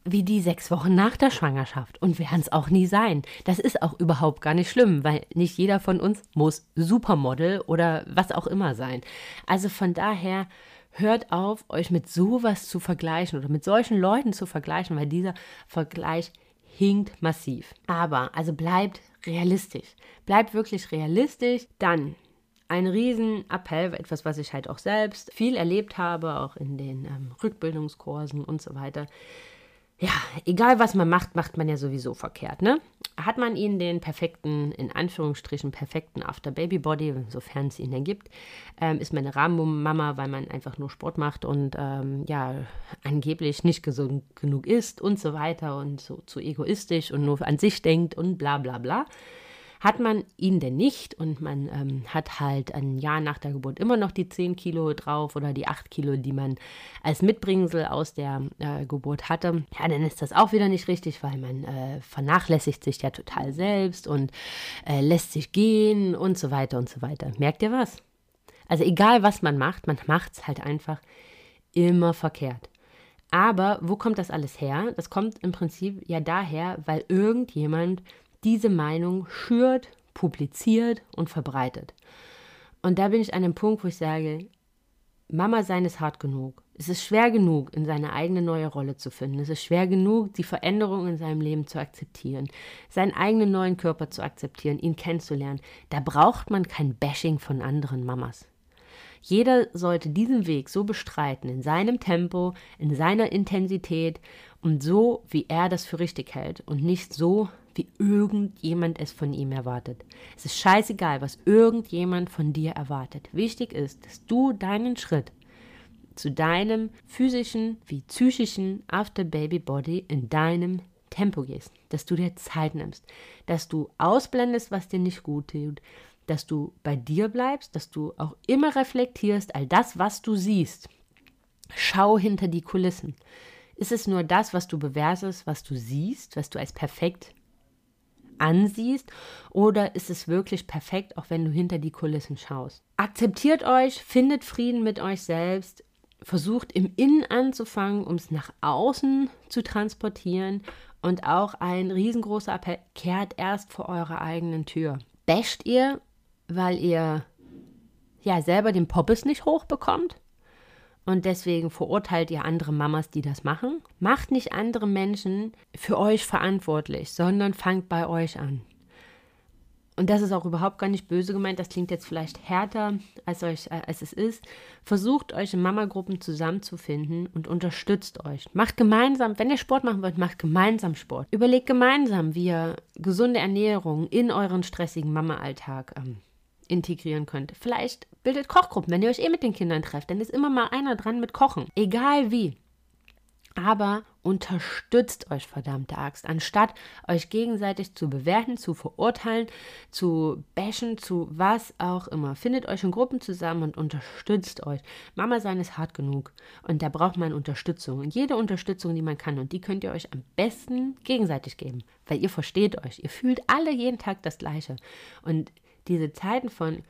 wie die sechs Wochen nach der Schwangerschaft und werden es auch nie sein. Das ist auch überhaupt gar nicht schlimm, weil nicht jeder von uns muss Supermodel oder was auch immer sein. Also von daher hört auf, euch mit sowas zu vergleichen oder mit solchen Leuten zu vergleichen, weil dieser Vergleich hinkt massiv. Aber also bleibt realistisch. Bleibt wirklich realistisch. Dann ein Riesenappell, etwas, was ich halt auch selbst viel erlebt habe, auch in den ähm, Rückbildungskursen und so weiter ja, egal was man macht, macht man ja sowieso verkehrt, ne? Hat man ihnen den perfekten, in Anführungsstrichen perfekten After-Baby-Body, sofern es ihn denn gibt, ähm, ist man eine Rahmenmama, weil man einfach nur Sport macht und ähm, ja, angeblich nicht gesund genug ist und so weiter und so zu egoistisch und nur an sich denkt und bla bla bla. Hat man ihn denn nicht und man ähm, hat halt ein Jahr nach der Geburt immer noch die 10 Kilo drauf oder die 8 Kilo, die man als Mitbringsel aus der äh, Geburt hatte, ja, dann ist das auch wieder nicht richtig, weil man äh, vernachlässigt sich ja total selbst und äh, lässt sich gehen und so weiter und so weiter. Merkt ihr was? Also egal, was man macht, man macht es halt einfach immer verkehrt. Aber wo kommt das alles her? Das kommt im Prinzip ja daher, weil irgendjemand diese Meinung schürt, publiziert und verbreitet. Und da bin ich an dem Punkt, wo ich sage, Mama sein ist hart genug. Es ist schwer genug, in seine eigene neue Rolle zu finden. Es ist schwer genug, die Veränderungen in seinem Leben zu akzeptieren, seinen eigenen neuen Körper zu akzeptieren, ihn kennenzulernen. Da braucht man kein Bashing von anderen Mamas. Jeder sollte diesen Weg so bestreiten, in seinem Tempo, in seiner Intensität und so, wie er das für richtig hält und nicht so, wie irgendjemand es von ihm erwartet. Es ist scheißegal, was irgendjemand von dir erwartet. Wichtig ist, dass du deinen Schritt zu deinem physischen wie psychischen After-Baby-Body in deinem Tempo gehst, dass du dir Zeit nimmst, dass du ausblendest, was dir nicht gut tut, dass du bei dir bleibst, dass du auch immer reflektierst, all das, was du siehst. Schau hinter die Kulissen. Ist es nur das, was du bewertest, was du siehst, was du als perfekt ansiehst, oder ist es wirklich perfekt, auch wenn du hinter die Kulissen schaust? Akzeptiert euch, findet Frieden mit euch selbst, versucht im Innen anzufangen, um es nach außen zu transportieren und auch ein riesengroßer Appell, kehrt erst vor eurer eigenen Tür. Basht ihr weil ihr ja selber den Poppes nicht hochbekommt und deswegen verurteilt ihr andere Mamas, die das machen. Macht nicht andere Menschen für euch verantwortlich, sondern fangt bei euch an und das ist auch überhaupt gar nicht böse gemeint, das klingt jetzt vielleicht härter, als, euch, äh, als es ist, versucht euch in Mama-Gruppen zusammenzufinden und unterstützt euch. Macht gemeinsam, wenn ihr Sport machen wollt, macht gemeinsam Sport. Überlegt gemeinsam, wie ihr gesunde Ernährung in euren stressigen Mama-Alltag ähm, integrieren könnt. Vielleicht bildet Kochgruppen, wenn ihr euch eh mit den Kindern trefft, dann ist immer mal einer dran mit Kochen. Egal wie aber unterstützt euch verdammte Axt, anstatt euch gegenseitig zu bewerten, zu verurteilen, zu bashen, zu was auch immer. Findet euch in Gruppen zusammen und unterstützt euch. Mama sein ist hart genug und da braucht man Unterstützung. Und jede Unterstützung, die man kann und die könnt ihr euch am besten gegenseitig geben, weil ihr versteht euch. Ihr fühlt alle jeden Tag das Gleiche. Und diese Zeiten von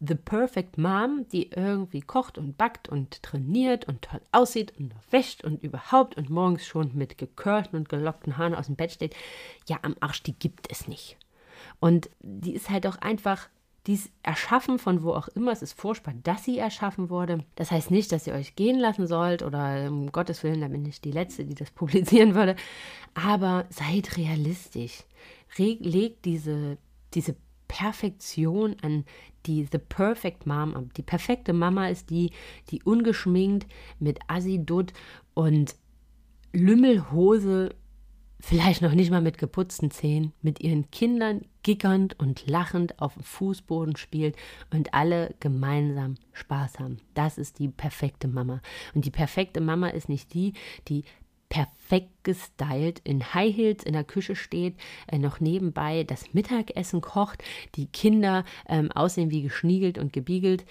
The Perfect Mom, die irgendwie kocht und backt und trainiert und toll aussieht und wäscht und überhaupt und morgens schon mit gekörten und gelockten Haaren aus dem Bett steht, ja, am Arsch, die gibt es nicht. Und die ist halt auch einfach, die ist erschaffen von wo auch immer. Es ist furchtbar, dass sie erschaffen wurde. Das heißt nicht, dass ihr euch gehen lassen sollt oder um Gottes Willen, da bin ich die Letzte, die das [LAUGHS] publizieren würde. Aber seid realistisch. Legt diese, diese Perfektion, an die The Perfect Mom. Die perfekte Mama ist die, die ungeschminkt mit Assi-Dutt und Lümmelhose, vielleicht noch nicht mal mit geputzten Zähnen, mit ihren Kindern gickernd und lachend auf dem Fußboden spielt und alle gemeinsam Spaß haben. Das ist die perfekte Mama. Und die perfekte Mama ist nicht die, die perfekt gestylt in High Heels in der Küche steht, äh, noch nebenbei das Mittagessen kocht, die Kinder ähm, aussehen wie geschniegelt und gebiegelt.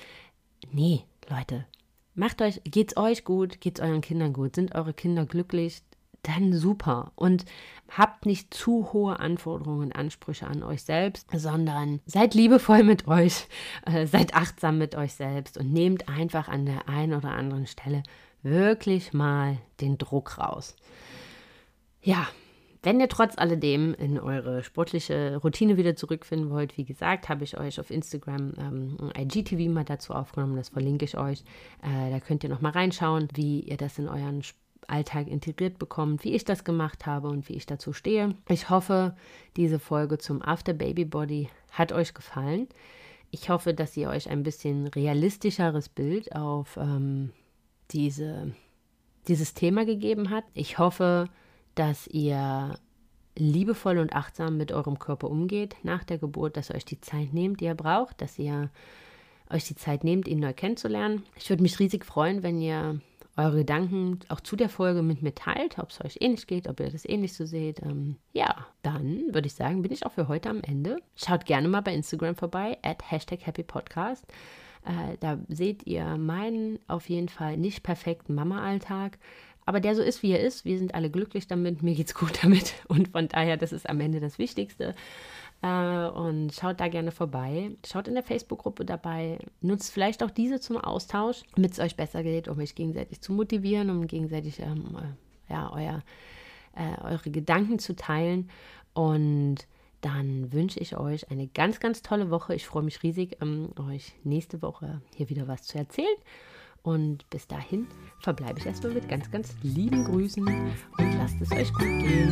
Nee, Leute, macht euch, geht's euch gut, geht's euren Kindern gut, sind eure Kinder glücklich, dann super. Und habt nicht zu hohe Anforderungen und Ansprüche an euch selbst, sondern seid liebevoll mit euch, äh, seid achtsam mit euch selbst und nehmt einfach an der einen oder anderen Stelle wirklich mal den Druck raus. Ja, wenn ihr trotz alledem in eure sportliche Routine wieder zurückfinden wollt, wie gesagt, habe ich euch auf Instagram ähm, ein IGTV mal dazu aufgenommen, das verlinke ich euch. Äh, da könnt ihr noch mal reinschauen, wie ihr das in euren Alltag integriert bekommt, wie ich das gemacht habe und wie ich dazu stehe. Ich hoffe, diese Folge zum After Baby Body hat euch gefallen. Ich hoffe, dass ihr euch ein bisschen realistischeres Bild auf ähm, diese, dieses Thema gegeben hat. Ich hoffe, dass ihr liebevoll und achtsam mit eurem Körper umgeht nach der Geburt, dass ihr euch die Zeit nehmt, die ihr braucht, dass ihr euch die Zeit nehmt, ihn neu kennenzulernen. Ich würde mich riesig freuen, wenn ihr eure Gedanken auch zu der Folge mit mir teilt, ob es euch ähnlich geht, ob ihr das ähnlich so seht. Ähm, ja, dann würde ich sagen, bin ich auch für heute am Ende. Schaut gerne mal bei Instagram vorbei, at Hashtag Happy Podcast. Äh, da seht ihr meinen auf jeden Fall nicht perfekten Mama-Alltag, aber der so ist, wie er ist. Wir sind alle glücklich damit, mir geht's gut damit und von daher, das ist am Ende das Wichtigste. Äh, und schaut da gerne vorbei. Schaut in der Facebook-Gruppe dabei. Nutzt vielleicht auch diese zum Austausch, damit es euch besser geht, um euch gegenseitig zu motivieren, um gegenseitig ähm, äh, ja, euer, äh, eure Gedanken zu teilen. Und dann wünsche ich euch eine ganz, ganz tolle Woche. Ich freue mich riesig, ähm, euch nächste Woche hier wieder was zu erzählen. Und bis dahin verbleibe ich erstmal mit ganz, ganz lieben Grüßen und lasst es euch gut gehen.